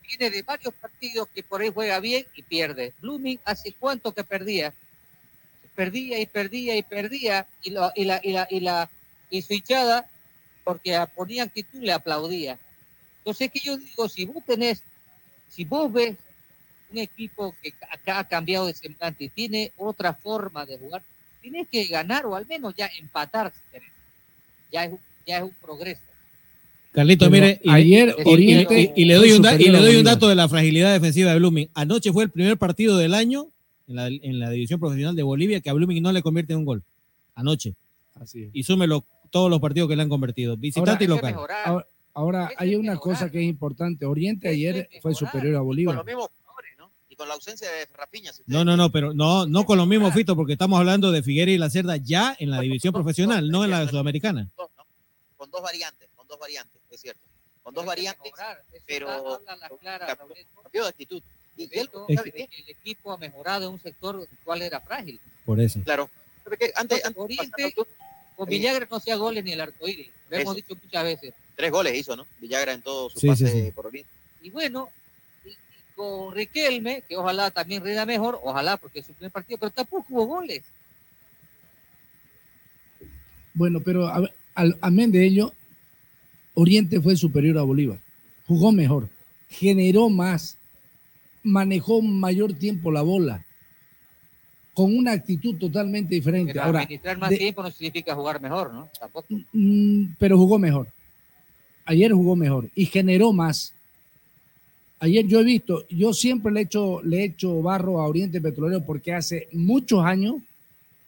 Viene de varios partidos que por ahí juega bien y pierde. Blooming hace cuánto que perdía. Perdía y perdía y perdía y, lo- y la, y, la, y, la, y su hinchada, porque ponía actitud, le aplaudía. Entonces, que yo digo, si vos tenés, si vos ves un equipo que acá ha cambiado de semblante y tiene otra forma de jugar, tienes que ganar o al menos ya empatar. Ya es, un- ya es un progreso. Carlito, Pero mire, ayer y- Oriente y- y le doy un, da- y le doy un dato de la fragilidad defensiva de Blooming. Anoche fue el primer partido del año en la, en la división profesional de Bolivia que a Blooming no le convierte en un gol. Anoche. Así es. Y súmelo todos los partidos que le han convertido, visitante y local. Ahora, ahora, hay una cosa que es importante. Oriente ayer fue superior a Con Bolívar. los mismos. Y con la ausencia de Rafiña. si No, no, no, pero no, no con los mismos Fito, porque estamos hablando de Figueira y la Cerda ya en la división profesional, no en la sudamericana. con dos variantes, con dos variantes, es cierto. Con dos variantes, pero cambió de actitud. Y. El equipo ha mejorado en un sector el cual era frágil. Por eso. Claro. ¿Sabe qué? Antes, antes Oriente, con Villagra no hacía goles ni el arcoíris. Lo hemos dicho muchas veces. tres goles hizo, ¿no? Villagra en todo su Sí, sí, pase sí. por Oriente. Y bueno, con Riquelme, que ojalá también rinda mejor, ojalá porque es su primer partido, pero tampoco hubo goles. Bueno, pero a- al- amén de ello, Oriente fue superior a Bolívar. Jugó mejor, generó más, manejó mayor tiempo la bola, con una actitud totalmente diferente. Pero Ahora, administrar más de- tiempo no significa jugar mejor, ¿no? Tampoco. Mm, pero jugó mejor. Ayer jugó mejor y generó más. Ayer yo he visto, yo siempre le he hecho, le he hecho barro a Oriente Petrolero porque hace muchos años,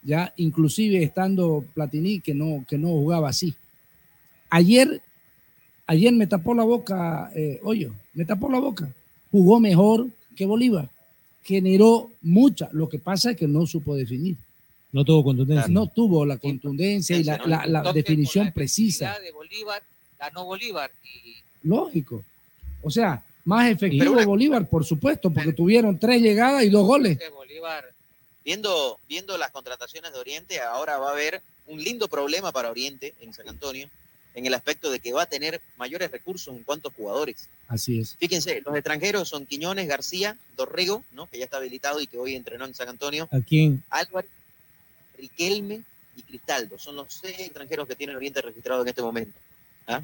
ya inclusive estando Platini, que no, que no jugaba así. Ayer, ayer me tapó la boca, eh, Hoyo, me tapó la boca. Jugó mejor que Bolívar. Generó mucha. Lo que pasa es que no supo definir. No tuvo contundencia. No tuvo la contundencia y la, la- la Entonces, definición la precisa. de Bolívar, ganó Bolívar. Y Lógico. O sea, más efectivo una- Bolívar, por supuesto, porque tuvieron tres llegadas y dos goles. Bolívar Viendo, viendo las contrataciones de Oriente, ahora va a haber un lindo problema para Oriente en San Antonio, en el aspecto de que va a tener mayores recursos en cuanto a jugadores. Así es. Fíjense, los extranjeros son Quiñones, García, Dorrego, ¿no? que ya está habilitado y que hoy entrenó en San Antonio, ¿A quién? Álvarez, Riquelme y Cristaldo. Son los seis extranjeros que tiene Oriente registrado en este momento. ¿ah?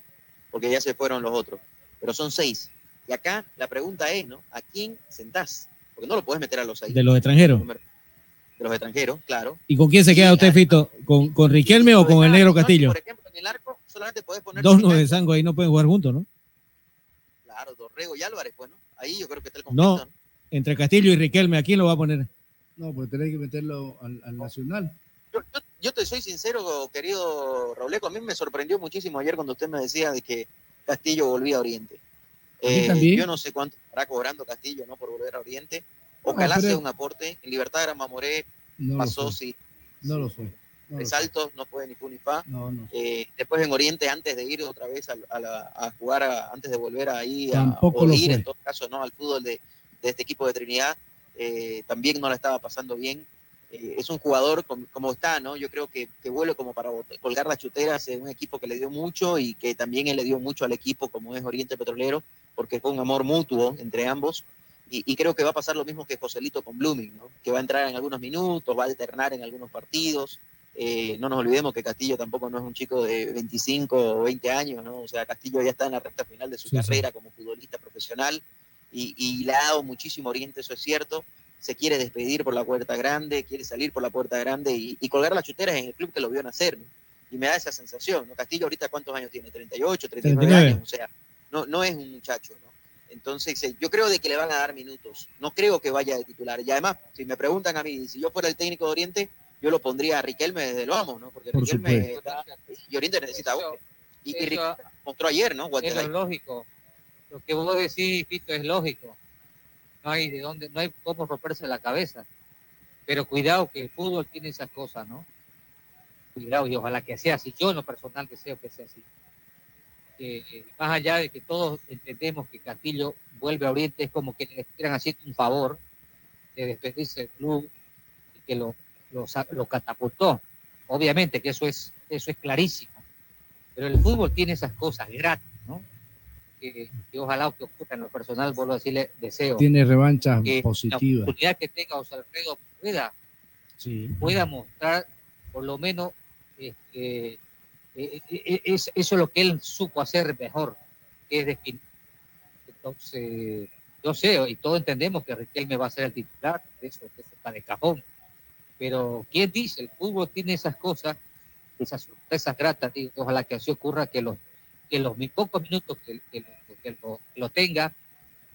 Porque ya se fueron los otros. Pero son seis. Y acá la pregunta es, ¿no? ¿A quién sentás? Porque no lo puedes meter a los seis. De los extranjeros. De los extranjeros, claro. ¿Y con quién se queda usted, Fito? ¿Con, con Riquelme o con el negro Castillo? Por ejemplo, en el arco solamente puedes poner Dos nueve sango ahí no pueden jugar juntos, ¿no? Claro, Dorrego y Álvarez, pues, ¿no? Ahí yo creo que está el No, conflicto. entre Castillo y Riquelme, ¿a quién lo va a poner? No, pues tenés que meterlo al, al Nacional. Yo, yo- yo te soy sincero, querido Rauleco, a mí me sorprendió muchísimo ayer cuando usted me decía de que Castillo volvía a Oriente. A Eh, yo no sé cuánto estará cobrando Castillo ¿no? por volver a Oriente. Ojalá pero- sea un aporte. En Libertad de Mamoré No pasó sí, No lo fue. No, de saltos, no fue ni fu ni fa. fue. no, no. Eh, después en Oriente, antes de ir otra vez a, a la- a jugar, a- antes de volver ahí, a, Tampoco o lo ir en todo caso ¿no? al fútbol de, de este equipo de Trinidad, eh, también no la estaba pasando bien. Eh, es un jugador com- como está, ¿no? Yo creo que, que vuelve como para colgar las chuteras en un equipo que le dio mucho y que también él le dio mucho al equipo como es Oriente Petrolero, porque fue un amor mutuo entre ambos. Y, y creo que va a pasar lo mismo que Joselito con Blooming, ¿no? Que va a entrar en algunos minutos, va a alternar en algunos partidos. Eh, no nos olvidemos que Castillo tampoco no es un chico de 25 o 20 años, ¿no? O sea, Castillo ya está en la recta final de su Sí, sí. carrera como futbolista profesional y, y le ha dado muchísimo oriente, eso es cierto. Se quiere despedir por la puerta grande, quiere salir por la puerta grande y, y colgar las chuteras en el club que lo vio nacer, ¿no? Y me da esa sensación, ¿no? Castillo ahorita cuántos años tiene, 38, 39 39. años, o sea, no, no es un muchacho, ¿no? Entonces, eh, yo creo de que le van a dar minutos. No creo que vaya de titular. Y además, si me preguntan a mí, si yo fuera el técnico de Oriente, yo lo pondría a Riquelme desde el vamos, ¿no? Porque Por Riquelme está- y Oriente necesita gol. Y, y eso- Riquelme mostró ayer, ¿no? Es lo lógico. Lo que vos decís, Fito, es lógico. No hay de dónde, no hay cómo romperse la cabeza. Pero cuidado que el fútbol tiene esas cosas, ¿no? Cuidado, y ojalá que sea así. Yo en lo personal deseo que sea así. Eh, más allá de que todos entendemos que Castillo vuelve a Oriente, es como que le estuvieran haciendo un favor de despedirse del club y que lo, lo, catapultó. Obviamente que eso es, eso es clarísimo. Pero el fútbol tiene esas cosas gratis. Que, que ojalá que ocurra en lo personal, vuelvo a decirle, deseo. Tiene revanchas positivas. La oportunidad que tenga José Alfredo pueda, Sí. pueda mostrar por lo menos eh, eh, eh, es, eso es lo que él supo hacer mejor, que es. Entonces, yo sé, y todos entendemos que Riquelme va a ser el titular, de eso, eso está de cajón. Pero, ¿quién dice? El fútbol tiene esas cosas, esas sorpresas gratas, digo, ojalá que así ocurra, que los, que los pocos minutos que, que que lo- lo tenga,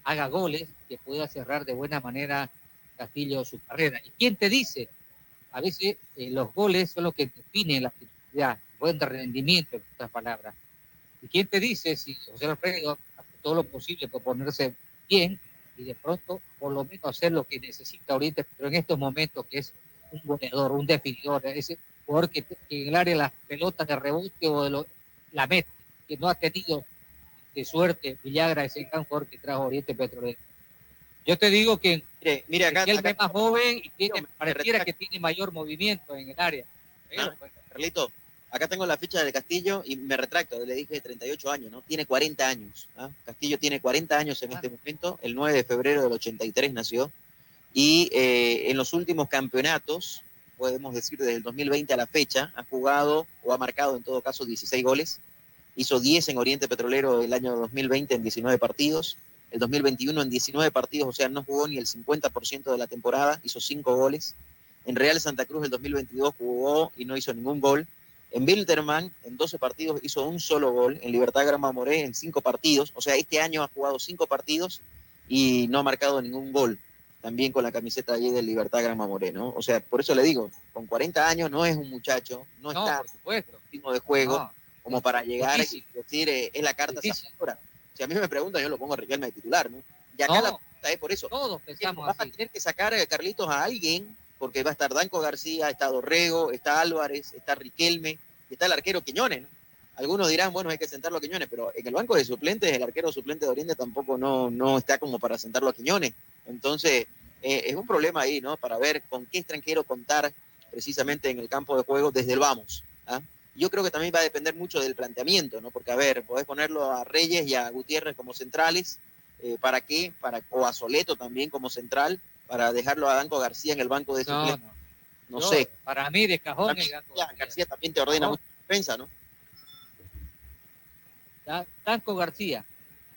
haga goles, que pueda cerrar de buena manera Castillo su carrera. ¿Y quién te dice? A veces eh, los goles son los que definen la actividad, buen rendimiento, en otras palabras. ¿Y quién te dice si José Alfredo hace todo lo posible por ponerse bien y de pronto por lo menos hacer lo que necesita ahorita, pero en estos momentos que es un goleador, un definidor, ese jugador que, que en el área las pelotas de rebote o de lo- la mete, que no ha tenido de suerte Villagra, ese gran jugador que trajo Oriente Petrolero. Yo te digo que Mire, mire acá, él es más joven y tiene, pareciera que tiene mayor movimiento en el área. Pero, Ah, Carlito, acá tengo la ficha del Castillo y me retracto, le dije 38 años, ¿no? Tiene 40 años. ¿ah? Castillo tiene 40 años en este momento, el 9 de febrero del 83 nació, y eh, en los últimos campeonatos, podemos decir desde el 2020 a la fecha, ha jugado o ha marcado en todo caso 16 goles, hizo 10 en Oriente Petrolero el año 2020 en 19 partidos, el 2021 en 19 partidos, o sea, no jugó ni el 50% de la temporada, hizo 5 goles. En Real Santa Cruz el 2022 jugó y no hizo ningún gol. En Bilderman en 12 partidos hizo un solo gol. En Libertad Grama Moré en 5 partidos. O sea, este año ha jugado 5 partidos y no ha marcado ningún gol. También con la camiseta allí del Libertad Grama Moré, ¿no? O sea, por eso le digo, con 40 años no es un muchacho, no, No, está por supuesto. en ritmo de juego No. Como para llegar Difícil. y decir, eh, es la carta. Si a mí me preguntan, yo lo pongo a Riquelme de titular, ¿no? Y acá No. la pregunta es por eso. Todos pensamos Vas a tener que sacar, eh, Carlitos, a alguien, porque va a estar Danco García, está Dorrego, está Álvarez, está Riquelme, y está el arquero Quiñones, ¿no? Algunos dirán, bueno, hay que sentarlo a Quiñones, pero en el banco de suplentes, el arquero suplente de Oriente tampoco no, no está como para sentarlo a Quiñones. Entonces, eh, es un problema ahí, ¿no? Para ver con qué extranjero contar precisamente en el campo de juego desde el vamos. ¿ah? Yo creo que también va a depender mucho del planteamiento, ¿no? Porque, a ver, podés ponerlo a Reyes y a Gutiérrez como centrales, eh, ¿para qué? Para, o a Soleto también como central, para dejarlo a Danco García en el banco de No, suplentes. No, Yo, sé. Para mí, de cajón, También, Danco ya, García también te ordena No. mucha defensa, ¿no? Da- Danco García,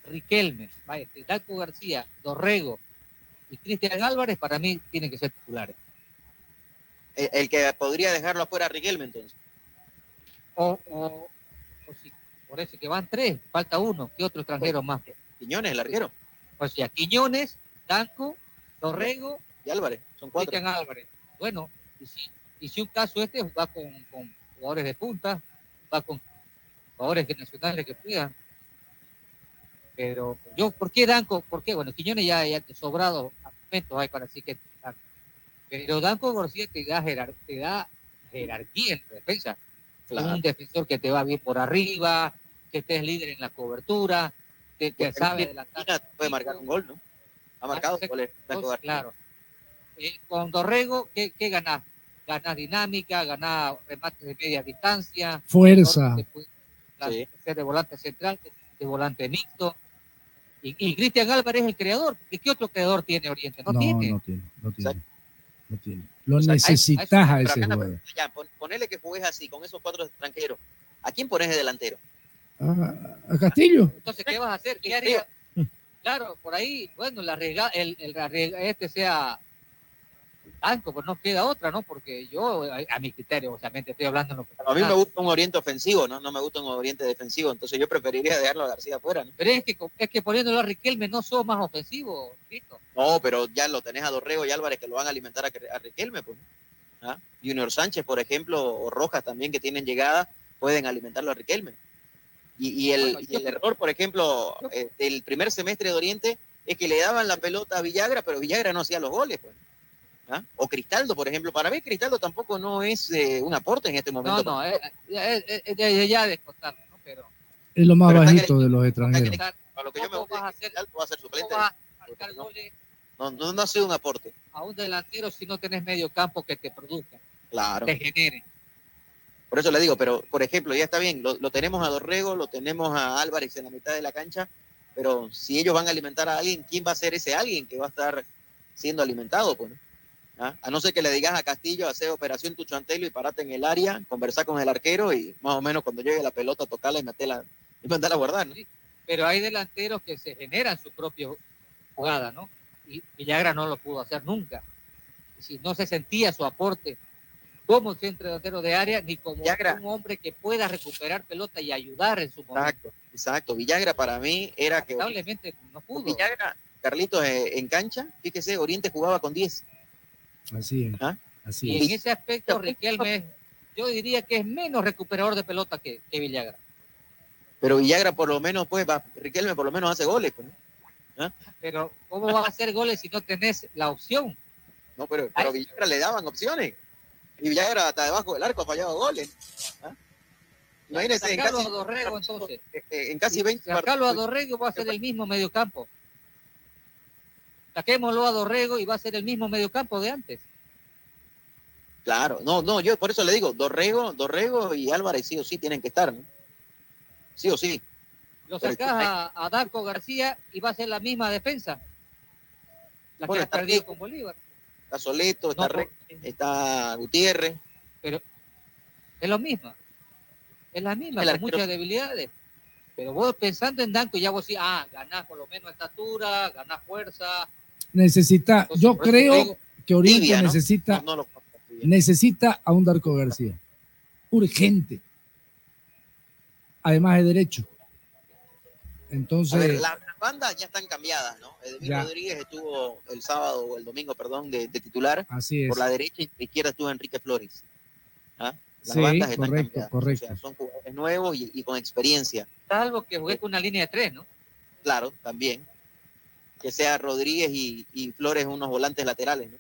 Riquelme, este, Danco García, Dorrego y Cristian Álvarez, para mí tienen que ser titulares. El, el que podría dejarlo afuera a Riquelme, entonces. O, o, o si, por eso que van tres, falta uno, ¿qué otro extranjero más? Quiñones, el arquero. O sea, Quiñones, Danco, Dorrego y Álvarez, son cuatro. Cristian Álvarez. Bueno, y si, y si un caso este, va con, con jugadores de punta, va con jugadores nacionales que puedan. Pero yo, ¿por qué Danco? ¿Por qué? Bueno, Quiñones ya, ya sobrado argumentos hay para así que pero Danco García te da, te da jerarquía en la defensa. Claro. Un defensor que te va bien por arriba, que estés líder en la cobertura, que, que Porque sabe adelantar. puede marcar un gol, ¿no? Ha marcado. Danco García. claro. Eh, con Dorrego, ¿qué, qué ganás? Ganás dinámica, ganás remates de media distancia. Fuerza. puede- Ser de volante central, de, volante mixto. Y, y Cristian Álvarez es el creador. ¿Y qué otro creador tiene Oriente? No, No, tiene. no tiene, no tiene. No tiene. Lo O sea, a- a- necesitas a ese jugador. Ya, pon- ponele que juegues así, con esos cuatro extranjeros. ¿A quién pones de delantero? Ah, a Castillo. Entonces, ¿qué vas a hacer? ¿Qué haría? Claro, por ahí, bueno, la arriesga- el, el este sea Danco, pues no queda otra, ¿no? Porque yo, a, a mi criterio, obviamente estoy hablando en lo A mí me gusta un oriente ofensivo, ¿no? No me gusta un oriente defensivo, entonces yo preferiría dejarlo a García afuera, ¿no? Pero es que, es que poniéndolo a Riquelme no sos más ofensivo, Tito. No, pero ya lo tenés a Dorrego y Álvarez que lo van a alimentar a, a Riquelme, pues. ¿Ah? Junior Sánchez, por ejemplo, o Rojas también que tienen llegada, pueden alimentarlo a Riquelme. Y, y el, y el error, por ejemplo, eh, del primer semestre de Oriente es que le daban la pelota a Villagra, pero Villagra no hacía los goles, pues. ¿Ah? O Cristaldo, por ejemplo. Para mí Cristaldo tampoco no es eh, un aporte en este No, momento. no, es, es, es- es de- ya descontarlo, ¿no? Pero Es lo más Pero bajito de los extranjeros. a lo que yo me ¿cómo voy vas a hacer, Cristaldo va a ser suplente. vas a No, no, no ha sido un aporte. a un delantero si no tenés medio campo que te produzca, Claro. te genere? Por eso le digo, pero por ejemplo, ya está bien, lo, lo tenemos a Dorrego, lo tenemos a Álvarez en la mitad de la cancha, pero si ellos van a alimentar a alguien, ¿quién va a ser ese alguien que va a estar siendo alimentado? Pues, ¿no? ¿Ah? A no ser que le digas a Castillo, hacer operación tu chantelo y parate en el área, conversar con el arquero y más o menos cuando llegue la pelota, tocarla y meterla y mandarla a guardar. ¿no? Pero hay delanteros que se generan su propia jugada, ¿no? Y Villagra no lo pudo hacer nunca. Si no se sentía su aporte como centro delantero de área, ni como un hombre que pueda recuperar pelota y ayudar en su momento. Exacto, exacto. Villagra para mí era que... Lamentablemente no pudo. Villagra, Carlitos, eh, en cancha, fíjese, Oriente jugaba con 10. Así es. ¿Ah? Así Y en es. ese aspecto, Riquelme, es- yo diría que es menos recuperador de pelota que, que Villagra. Pero Villagra por lo menos, pues, va, Riquelme por lo menos hace goles. Pues, ¿no? ¿Ah? Pero, ¿cómo vas a hacer goles si no tenés la opción? No, pero, pero a Villagra le daban opciones. Y Villagra hasta debajo del arco fallaba goles. ¿Ah? Imagínense, en casi, a Dorrego, entonces. en casi 20 Sacarlo a Dorrego va a ser el mismo mediocampo. Saquémoslo a Dorrego y va a ser el mismo mediocampo de antes. Claro, no, no, yo por eso le digo, Dorrego, Dorrego y Álvarez sí o sí tienen que estar, ¿no? Sí o sí. Lo sacás a, a Darko García y va a ser la misma defensa. La Bueno, que ha está perdido con Bolívar. Está Soleto, está, Re- está Gutiérrez. Pero es lo mismo. Es la misma, El con arquero- muchas debilidades. Pero vos pensando en Danco, ya vos decís, ah, ganás por lo menos estatura, ganás fuerza. Necesita, yo creo digo, que Oriente tibia, ¿no? necesita, No, no lo- necesita a un Darko García. Urgente. Además de derecho. Entonces, A ver, la- las bandas ya están cambiadas, ¿no? Edmil Ya. Rodríguez estuvo el sábado o el domingo, perdón, de, de titular. Así es. Por la derecha y izquierda estuvo Enrique Flores. ¿Ah? Las Sí, bandas están correcto, cambiadas. correcto. O sea, son jugadores nuevos y, y con experiencia. Salvo que jugué con una línea de tres, ¿no? Claro, también. Que sea Rodríguez y, y Flores unos volantes laterales, ¿no?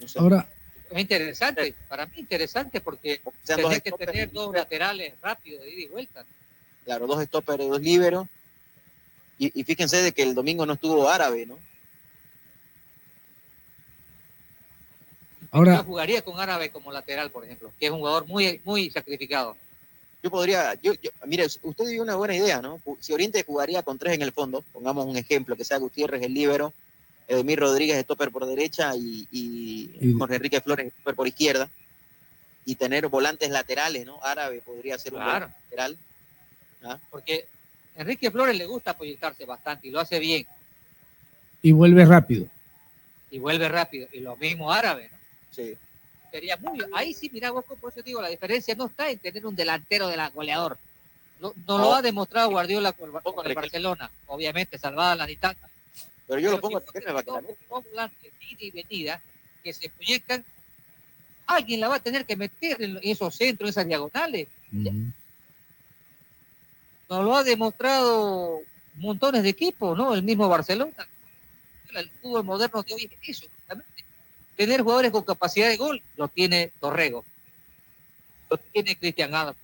No sé. ahora, Es interesante, para mí interesante porque tenés que tener dos laterales rápidos de ida y vuelta. ¿no? Claro, dos stoppers y dos liberos. Y, y fíjense de que el domingo no estuvo árabe, ¿no? ahora, Yo jugaría con Árabe como lateral, por ejemplo, que es un jugador muy, muy sacrificado. Yo podría, yo, yo- mire, usted dio una buena idea, ¿no? Si Oriente jugaría con tres en el fondo, pongamos un ejemplo, que sea Gutiérrez el líbero, Edmir Rodríguez stopper por derecha y, Jorge Enrique Flores stopper por izquierda, y tener volantes laterales, ¿no? Árabe podría ser un Claro. lateral. ¿ah? Porque Enrique Flores le gusta proyectarse bastante y lo hace bien y vuelve rápido. y vuelve rápido. Y lo mismo Árabe, ¿no? Sí. Sería muy. Ahí sí, mira, vos, por eso digo, la diferencia no está en tener un delantero de la goleador. No, no lo ha demostrado Guardiola con el, con el Barcelona, obviamente, salvada la distancia. Pero yo lo pongo si dos volantes de ida y venida que se proyectan, alguien la va a tener que meter en esos centros, en esas diagonales. Nos lo ha demostrado montones de equipos, ¿no? El mismo Barcelona. El fútbol moderno de hoy es eso. Tener jugadores con capacidad de gol, lo tiene Torrego. Lo tiene Cristian Adams.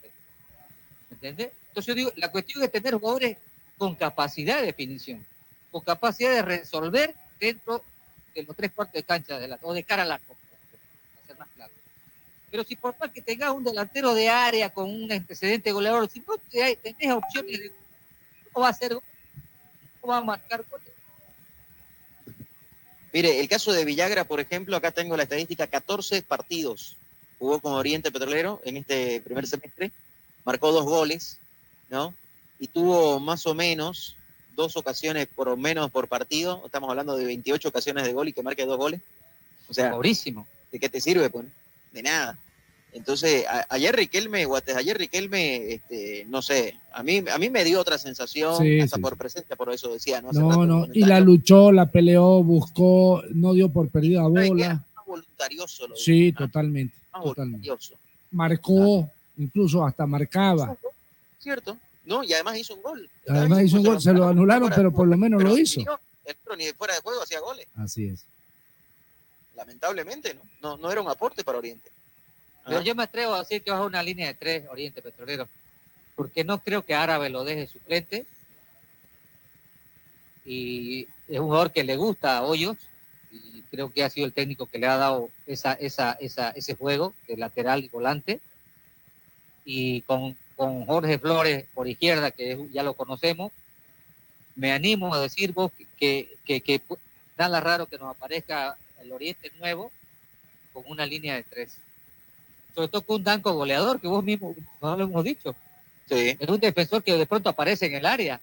¿Entendés? Entonces yo digo, la cuestión es tener jugadores con capacidad de definición, con capacidad de resolver dentro de los tres cuartos de cancha de la, o de cara al arco, para ser más claro. Pero si por más que tengas un delantero de área con un antecedente goleador, si no tenés opciones de va a ser, cómo va a marcar goles. Mire, el caso de Villagra, por ejemplo, acá tengo la estadística, 14 partidos jugó con Oriente Petrolero en este primer semestre, marcó dos goles, ¿no? Y tuvo más o menos dos ocasiones por lo menos por partido, estamos hablando de 28 ocasiones de gol y que marque dos goles. O sea, pobrísimo. ¿De qué te sirve, pues? De nada. Entonces, a- ayer Riquelme, Guates, ayer Riquelme, este, no sé, a mí, a mí me dio otra sensación, Sí, hasta sí, por presencia, por eso decía, ¿no? No, no, y la luchó, la peleó, buscó, no dio por perdida bola. Más voluntarioso lo Sí, totalmente. más totalmente. voluntarioso. Marcó, incluso hasta marcaba. ¿Cierto? ¿No? Y además hizo un gol. Además hizo un gol, se lo anularon, pero por lo menos lo hizo. Pero ni de fuera de juego hacía goles. Así es. Lamentablemente, ¿no? No, no era un aporte para Oriente. Pero yo me atrevo a decir que va a una línea de tres Oriente Petrolero, porque no creo que Árabe lo deje suplente. Y es un jugador que le gusta a Hoyos, y creo que ha sido el técnico que le ha dado esa, esa, esa, ese juego de lateral y volante. Y con, con Jorge Flores por izquierda, que ya lo conocemos, me animo a decir vos que, que, que, nada raro que nos aparezca el Oriente nuevo con una línea de tres sobre todo con un Danco goleador, que vos mismo no lo hemos dicho. Es un defensor que de pronto aparece en el área,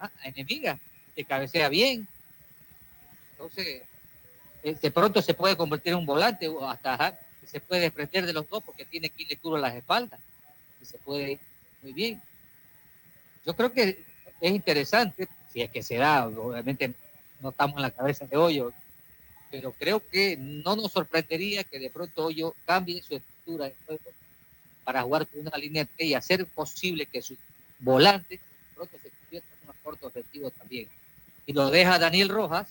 ah, enemiga, que cabecea bien. Entonces, eh, de pronto se puede convertir en un volante o hasta ajá, se puede desprender de los dos porque tiene Kile Kuro en las espaldas y se puede muy bien. Yo creo que es interesante, si es que se da, obviamente no estamos en la cabeza de hoyo, pero creo que no nos sorprendería que de pronto Hoyo cambie su de juego para jugar con una línea y hacer posible que sus volantes pronto se conviertan en un aporte ofensivo también. Y lo deja Daniel Rojas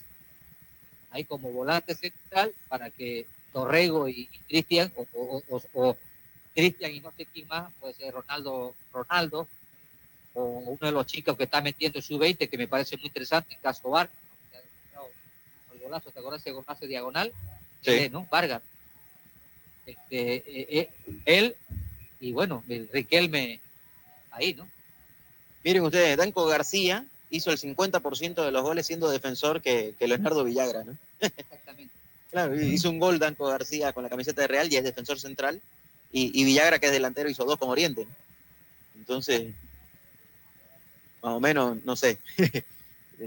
ahí como volante central para que Torrego y, y Cristian, o, o- o- o Cristian y no sé quién más, puede ser Ronaldo, Ronaldo, o uno de los chicos que está metiendo su 20, que me parece muy interesante, Caso Vargas, ¿no? El golazo, ¿te acuerdas ese golazo diagonal? Sí. ¿no? Vargas. Este, eh, eh, él y bueno, el Riquelme ahí, ¿no? Miren ustedes, Danco García hizo el 50% de los goles siendo defensor que, que Leonardo Villagra, ¿no? Exactamente. Claro, hizo un gol Danco García con la camiseta de Real y es defensor central. Y, y Villagra, que es delantero, hizo dos con Oriente. Entonces, más o menos, no sé,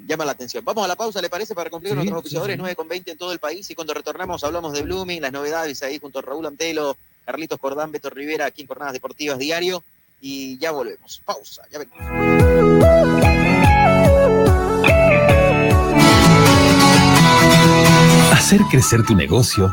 llama la atención. Vamos a la pausa, ¿le parece? Para cumplir Sí, nuestros sí, oficiadores, sí. 9 con 20 en todo el país. Y cuando retornamos hablamos de Blooming, las novedades ahí junto a Raúl Antelo, Carlitos Cordán, Beto Rivera, aquí en Jornadas Deportivas Diario. Y ya volvemos. Pausa, ya venimos. Hacer crecer tu negocio,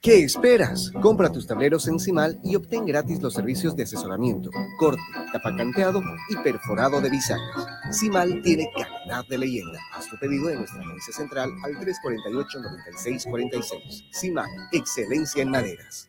¿Qué esperas? Compra tus tableros en Cimal y obtén gratis los servicios de asesoramiento, corte, tapacanteado y perforado de bisagras. Cimal tiene calidad de leyenda. Haz tu pedido en nuestra agencia central al 348-9646. Cimal, excelencia en maderas.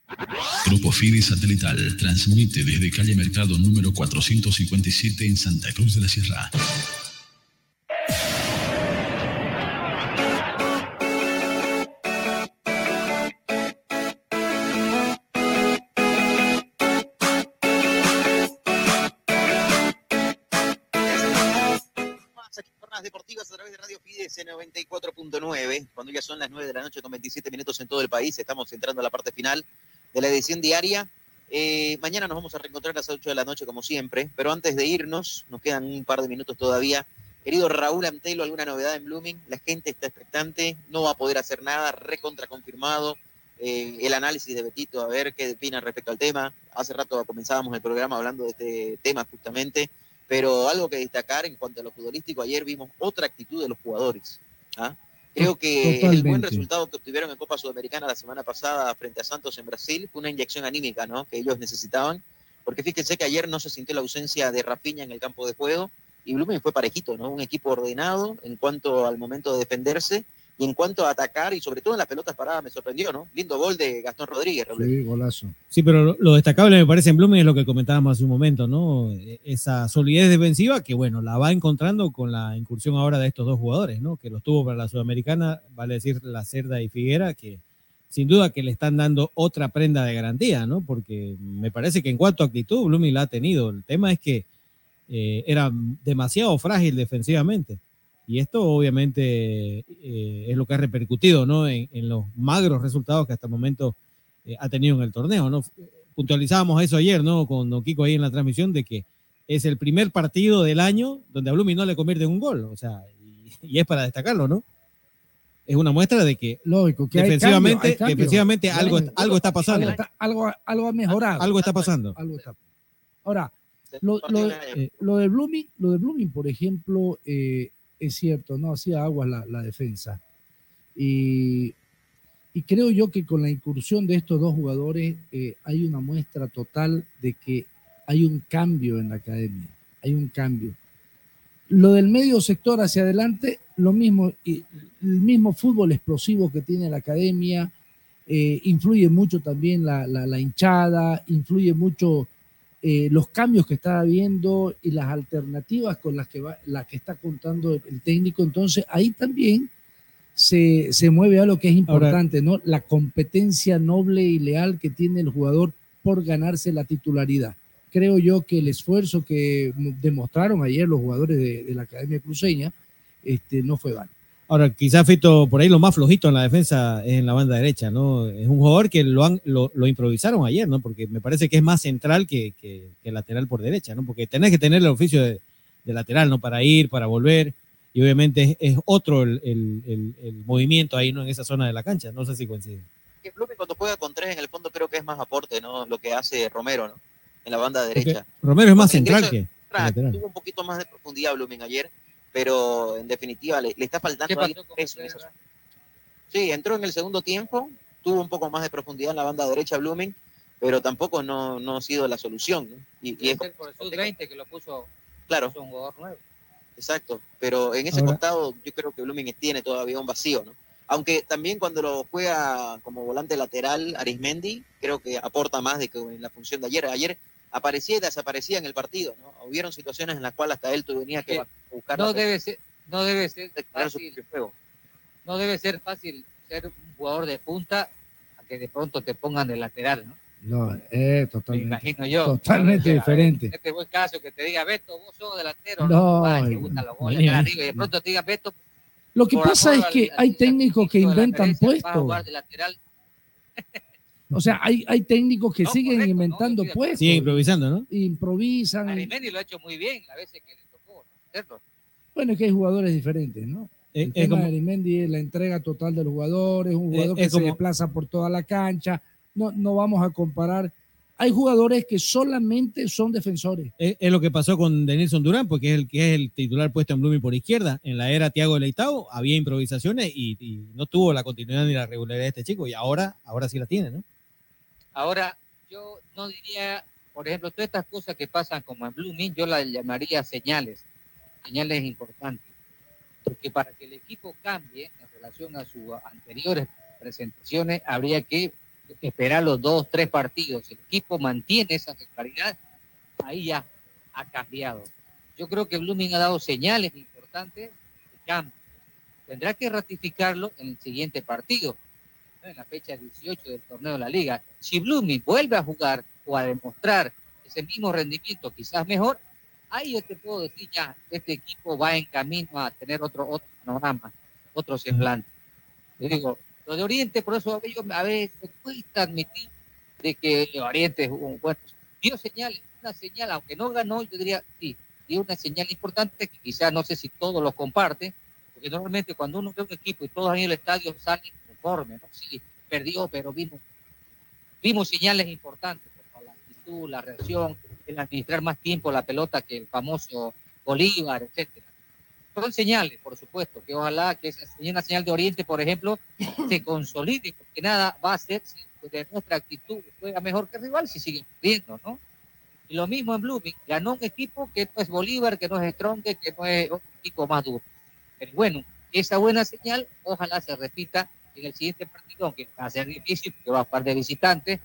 Grupo Fide Satelital transmite desde calle Mercado número 457 en Santa Cruz de la Sierra. Deportivas a través de Radio Fides en 94.9. Cuando ya son las 9 de la noche con 27 minutos en todo el país, estamos entrando a la parte final de la edición diaria. Eh, mañana nos vamos a reencontrar a las 8 de la noche como siempre, pero antes de irnos, nos quedan un par de minutos todavía. Querido Raúl Antelo, ¿alguna novedad en Blooming? La gente está expectante, no va a poder hacer nada, recontra confirmado. Eh, el análisis de Betito, a ver qué opina respecto al tema. Hace rato comenzábamos el programa hablando de este tema justamente, pero algo que destacar en cuanto a lo futbolístico, ayer vimos otra actitud de los jugadores. ¿ah? Creo que el buen Totalmente. resultado que obtuvieron en Copa Sudamericana la semana pasada frente a Santos en Brasil fue una inyección anímica, ¿no? Que ellos necesitaban, porque fíjense que ayer no se sintió la ausencia de Rafinha en el campo de juego y Blooming fue parejito, ¿no? Un equipo ordenado en cuanto al momento de defenderse y en cuanto a atacar y sobre todo en las pelotas paradas me sorprendió, ¿no? Lindo gol de Gastón Rodríguez. Sí, golazo. Sí, pero lo, lo destacable me parece en Blooming es lo que comentábamos hace un momento, ¿no? E- Esa solidez defensiva que, bueno, la va encontrando con la incursión ahora de estos dos jugadores, ¿no? Que los tuvo para la Sudamericana, vale decir, la Cerda y Figuera, que sin duda que le están dando otra prenda de garantía, ¿no? Porque me parece que en cuanto a actitud, Blooming la ha tenido. El tema es que eh, era demasiado frágil defensivamente. Y esto obviamente eh, es lo que ha repercutido, ¿no? En, en los magros resultados que hasta el momento eh, ha tenido en el torneo, ¿no? Puntualizábamos eso ayer, ¿no? Con Don Kiko ahí en la transmisión de que es el primer partido del año donde a Blooming no le convierte en un gol, o sea, y, y es para destacarlo, ¿no? Es una muestra de que, Lógico, que hay defensivamente, cambio, hay cambio. defensivamente algo, algo está pasando. Algo, está- algo, algo ha mejorado. Algo está pasando. Algo está- Ahora, lo, lo, eh, lo de Blooming, lo de Blooming, por ejemplo, eh, es cierto, no hacía aguas la, defensa. Y, creo yo que con la incursión de estos dos jugadores eh, hay una muestra total de que hay un cambio en la academia. Hay un cambio. Lo del medio sector hacia adelante, lo mismo, el mismo fútbol explosivo que tiene la academia, eh, influye mucho también la hinchada, influye mucho eh, los cambios que está habiendo y las alternativas con las que, va, las que está contando el, técnico. Entonces ahí también se, se mueve a lo que es importante, ¿no? La competencia noble y leal que tiene el jugador por ganarse la titularidad. Creo yo que el esfuerzo que demostraron ayer los jugadores de, de la Academia Cruceña este, no fue vano. Ahora, quizás Fito, por ahí lo más flojito en la defensa es en la banda derecha, ¿no? Es un jugador que lo, han, lo, lo improvisaron ayer, ¿no? Porque me parece que es más central que, que- que lateral por derecha, ¿no? Porque tenés que tener el oficio de, de lateral, ¿no? Para ir, para volver. Y obviamente es, es otro el, el- el- el movimiento ahí, ¿no? En esa zona de la cancha. No sé si coincide. Que Blooming cuando juega con tres en el fondo creo que es más aporte, ¿no? Lo que hace Romero, ¿no? En la banda derecha. Romero es más Porque central que, tuvo un poquito más de profundidad Blooming ayer, pero en definitiva le, le está faltando ¿Qué ahí peso en. Sí, entró en el segundo tiempo, tuvo un poco más de profundidad en la banda derecha Blooming, pero tampoco no, no ha sido la solución. ¿no? Y, y es por el sub-20 que lo puso, Claro. puso un jugador nuevo. Exacto, pero en ese Ahora- costado yo creo que Blooming tiene todavía un vacío, ¿no? Aunque también cuando lo juega como volante lateral Arismendi, creo que aporta más de que en la función de ayer. Ayer aparecía y desaparecía en el partido, ¿no? Hubieron situaciones en las cuales hasta él tenía que Que buscar No debe ser, no debe ser su fácil, no debe ser fácil ser un jugador de punta a que de pronto te pongan de lateral, ¿no? No, eh, Me totalmente. imagino yo. Totalmente diferente. En este buen caso que te diga Beto, vos sos delantero, No, Ay, te gustan los goles arriba y de pronto te diga Beto, Lo que pasa es que al- hay técnicos que inventan a puestos. O sea, hay, hay técnicos que siguen inventando puestos. Siguen improvisando, ¿no? Improvisan. Arimendi lo ha hecho muy bien las veces que hacerlo. Bueno, es que hay jugadores diferentes, ¿no? Eh, El es tema como- de Arimendi es la entrega total del jugador, es un Eh, jugador que como- se desplaza por toda la cancha. No, no vamos a comparar. Hay jugadores que solamente son defensores. Es, es lo que pasó con Denilson Durán, porque es el que es el titular puesto en Blooming por izquierda. En la era Thiago Leitao había improvisaciones y, y no tuvo la continuidad ni la regularidad de este chico. Y ahora, ahora sí la tiene, ¿no? Ahora, yo no diría, por ejemplo, todas estas cosas que pasan como en Blooming, yo las llamaría señales, señales importantes. Porque para que el equipo cambie en relación a sus anteriores presentaciones, habría que esperar los dos, tres partidos. El equipo mantiene esa regularidad, ahí ya ha cambiado. Yo creo que Blooming ha dado señales importantes de cambio. Tendrá que ratificarlo en el siguiente partido en la fecha 18 del torneo de la liga. Si Blooming vuelve a jugar o a demostrar ese mismo rendimiento, quizás mejor, ahí yo te puedo decir ya, este equipo va en camino a tener otro, otro panorama, otro semblante. Yo digo, lo de Oriente, por eso a veces, me cuesta admitir de que Oriente es un bueno, dio señales, una señal, aunque no ganó, yo diría, sí, dio una señal importante que quizás no sé si todos lo comparten, porque normalmente cuando uno ve un equipo y todos en el estadio salen conforme, ¿no? Sí, perdió, pero vimos, vimos señales importantes, como la actitud, la reacción, el administrar más tiempo la pelota que el famoso Bolívar, etcétera. son señales, por supuesto, que ojalá que esa una señal de Oriente, por ejemplo, se consolide, porque nada va a ser si de nuestra actitud juega mejor que el rival si sigue perdiendo, ¿no? Y lo mismo en Blooming, ganó un equipo que no es Bolívar, que no es Stronge, que no es otro equipo más duro. Pero bueno, esa buena señal, ojalá se repita en el siguiente partido, aunque va a ser difícil porque va a estar de visitantes.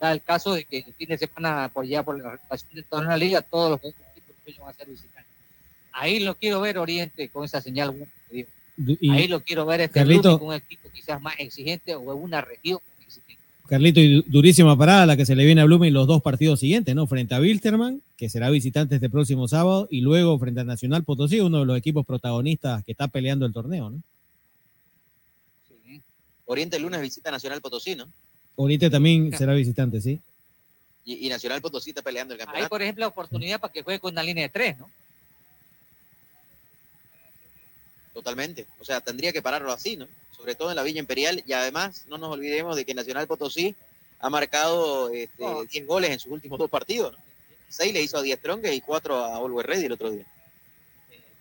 Da el caso de que el fin de semana, por ya por la reputación de toda la liga, todos los equipos van a ser visitantes. Ahí lo quiero ver Oriente con esa señal. Y- Ahí lo quiero ver este Carlito- con un equipo quizás más exigente o en una región exigente. Carlito, y du- durísima parada la que se le viene a Blooming los dos partidos siguientes, ¿no? Frente a Wilterman, que será visitante este próximo sábado, y luego frente a Nacional Potosí, uno de los equipos protagonistas que está peleando el torneo, ¿no? Oriente el lunes visita Nacional Potosí, ¿no? Ahorita también será visitante, ¿sí? Y, y Nacional Potosí está peleando el campeonato. por ejemplo, oportunidad para que juegue con una línea de tres, ¿no? Totalmente. O sea, tendría que pararlo así, ¿no? Sobre todo en la Villa Imperial. Y además, no nos olvidemos de que Nacional Potosí ha marcado este, 10 goles en sus últimos dos partidos, ¿no? 6 le hizo a 10 Tronques y 4 a Always Ready el otro día.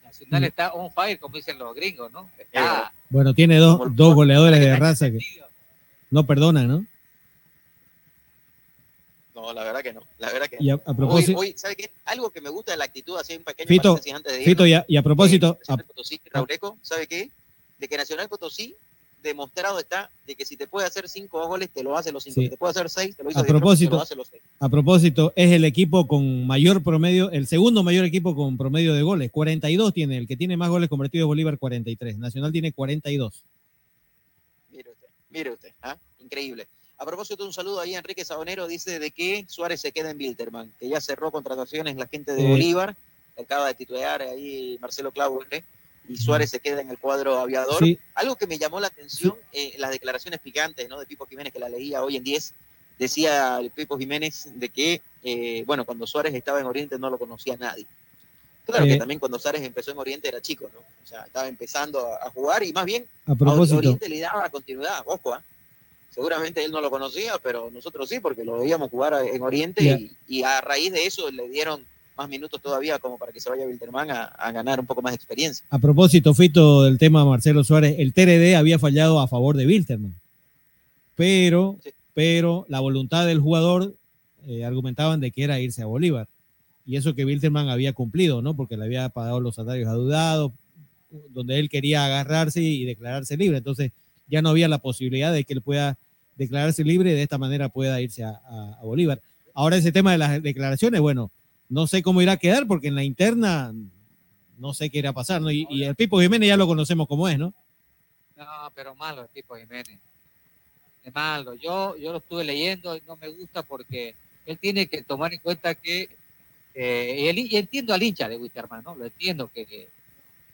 Nacional está on fire, como dicen los gringos, ¿no? Está Bueno, tiene dos, dos goleadores de raza que no perdonan, ¿no? No, la verdad que no. La verdad que Y a- propósito- Hoy, hoy, ¿sabe qué? Algo que me gusta de la actitud, así un pequeño Fito, antes de irnos. Fito, y a, y a propósito, Nacional Potosí, Rauleco, ¿sabe qué? De que Nacional Potosí demostrado está de que si te puede hacer cinco goles, te lo hace los cinco. Sí. Si te puede hacer seis, te lo hizo a te propósito, lo hace los seis. a propósito, es el equipo con mayor promedio, el segundo mayor equipo con promedio de goles. 42 tiene, el que tiene más goles convertidos Bolívar 43. Nacional tiene 42. Mire usted, mire usted, ¿ah? increíble. A propósito, un saludo ahí a Enrique Sabonero, dice de que Suárez se queda en Wilterman, que ya cerró contrataciones la gente de Eh. Bolívar, acaba de titular ahí Marcelo Claure, y Suárez se queda en el cuadro aviador. Sí. Algo que me llamó la atención, eh, las declaraciones picantes ¿no? de Pipo Jiménez, que la leía hoy en 10, decía el Pipo Jiménez de que, eh, bueno, cuando Suárez estaba en Oriente no lo conocía nadie. Claro que Eh. también cuando Suárez empezó en Oriente era chico, ¿no? O sea, estaba empezando a, a jugar y más bien A propósito. Oriente le daba continuidad, ojo, ¿ah? Seguramente él no lo conocía, pero nosotros sí, porque lo veíamos jugar en Oriente y, y a raíz de eso le dieron más minutos todavía como para que se vaya a Wilterman a, a ganar un poco más de experiencia. A propósito, Fito, del tema Marcelo Suárez, el TRD había fallado a favor de Wilterman. Pero, pero la voluntad del jugador eh, argumentaban de que era irse a Bolívar. Y eso que Wilterman había cumplido, ¿no? Porque le había pagado los salarios adeudados, donde él quería agarrarse y declararse libre. Entonces ya no había la posibilidad de que él pueda declararse libre y de esta manera pueda irse a, Bolívar. Ahora ese tema de las declaraciones, bueno, no sé cómo irá a quedar porque en la interna no sé qué irá a pasar, ¿no? Y, el Pipo Jiménez ya lo conocemos como es, ¿no? No, pero malo el tipo Jiménez. Es malo. Yo, yo lo estuve leyendo y no me gusta porque él tiene que tomar en cuenta que, eh, y, el- y entiendo al hincha de Witterman, ¿no? Lo entiendo que,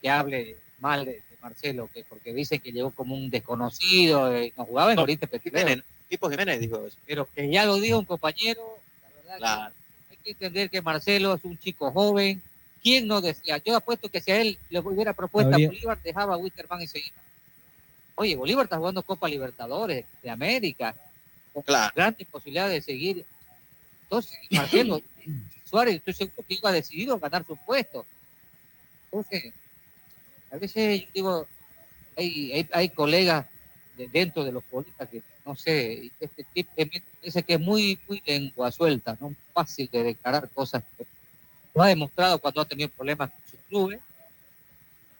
que hable mal de Marcelo, que porque dicen que llegó como un desconocido, eh, no jugaba en Oriente Petrolero. Jiménez, Pipo Jiménez dijo eso. Pero que ya lo diga un compañero, la verdad que hay que entender que Marcelo es un chico joven. ¿Quién no decía? Yo apuesto que si a él le hubiera propuesto Habría- a Bolívar, dejaba a Witterman y se iba. Oye, Bolívar está jugando Copa Libertadores de América, con grandes posibilidades de seguir. Entonces, Marcelo Suárez, estoy seguro que iba decidido a ganar su puesto. Entonces, a veces digo, hay, hay, hay colegas de- dentro de los políticos que, no sé, este tipo parece que es muy, muy lengua suelta, ¿no? Fácil de declarar cosas. que Lo ha demostrado cuando ha tenido problemas con sus clubes.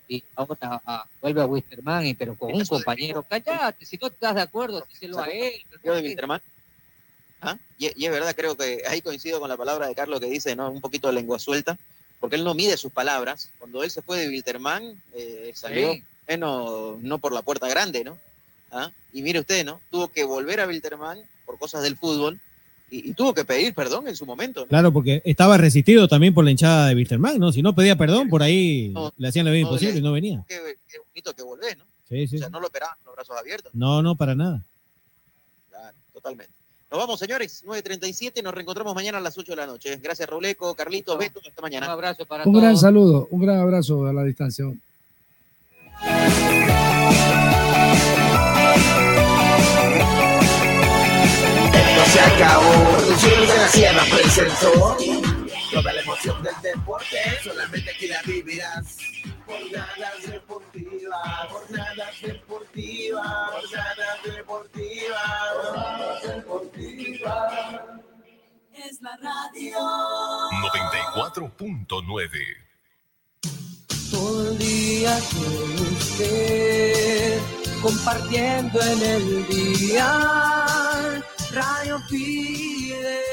Y ahora ah, vuelve a Wisterman, y, pero con un compañero. Cállate, si no estás de acuerdo, díselo a él. Yo de Wilterman. ¿Ah? Y, y es verdad, creo que ahí coincido con la palabra de Carlos que dice, ¿no? Un poquito de lengua suelta, porque él no mide sus palabras. Cuando él se fue de Wilterman, eh, salió Sí. bueno, no por la puerta grande, ¿no? ¿Ah? Y mire usted, ¿no? Tuvo que volver a Wilterman por cosas del fútbol y, y tuvo que pedir perdón en su momento. ¿no? Claro, porque estaba resistido también por la hinchada de Wilterman, ¿no? Si no pedía perdón, por ahí le hacían la vida no, imposible le- y no venía. Qué, qué bonito que volvés, ¿no? Sí, sí. O sea, no lo esperaban con los brazos abiertos. No, no, para nada. Claro, totalmente. Nos vamos, señores. 9.37. Nos reencontramos mañana a las 8 de la noche. Gracias, Rauleco, Carlitos, Beto. Hasta mañana. Un abrazo para Un gran saludo, un gran abrazo a la distancia. Esto se acabó. Producciones de la Sierra presentó Toda la emoción del deporte, solamente aquí la vivirás. Jornadas deportivas, jornadas deportivas, jornadas deportivas, jornadas deportivas. Es la radio. 94.9. Todo el día con usted, compartiendo en el día. Radio pide.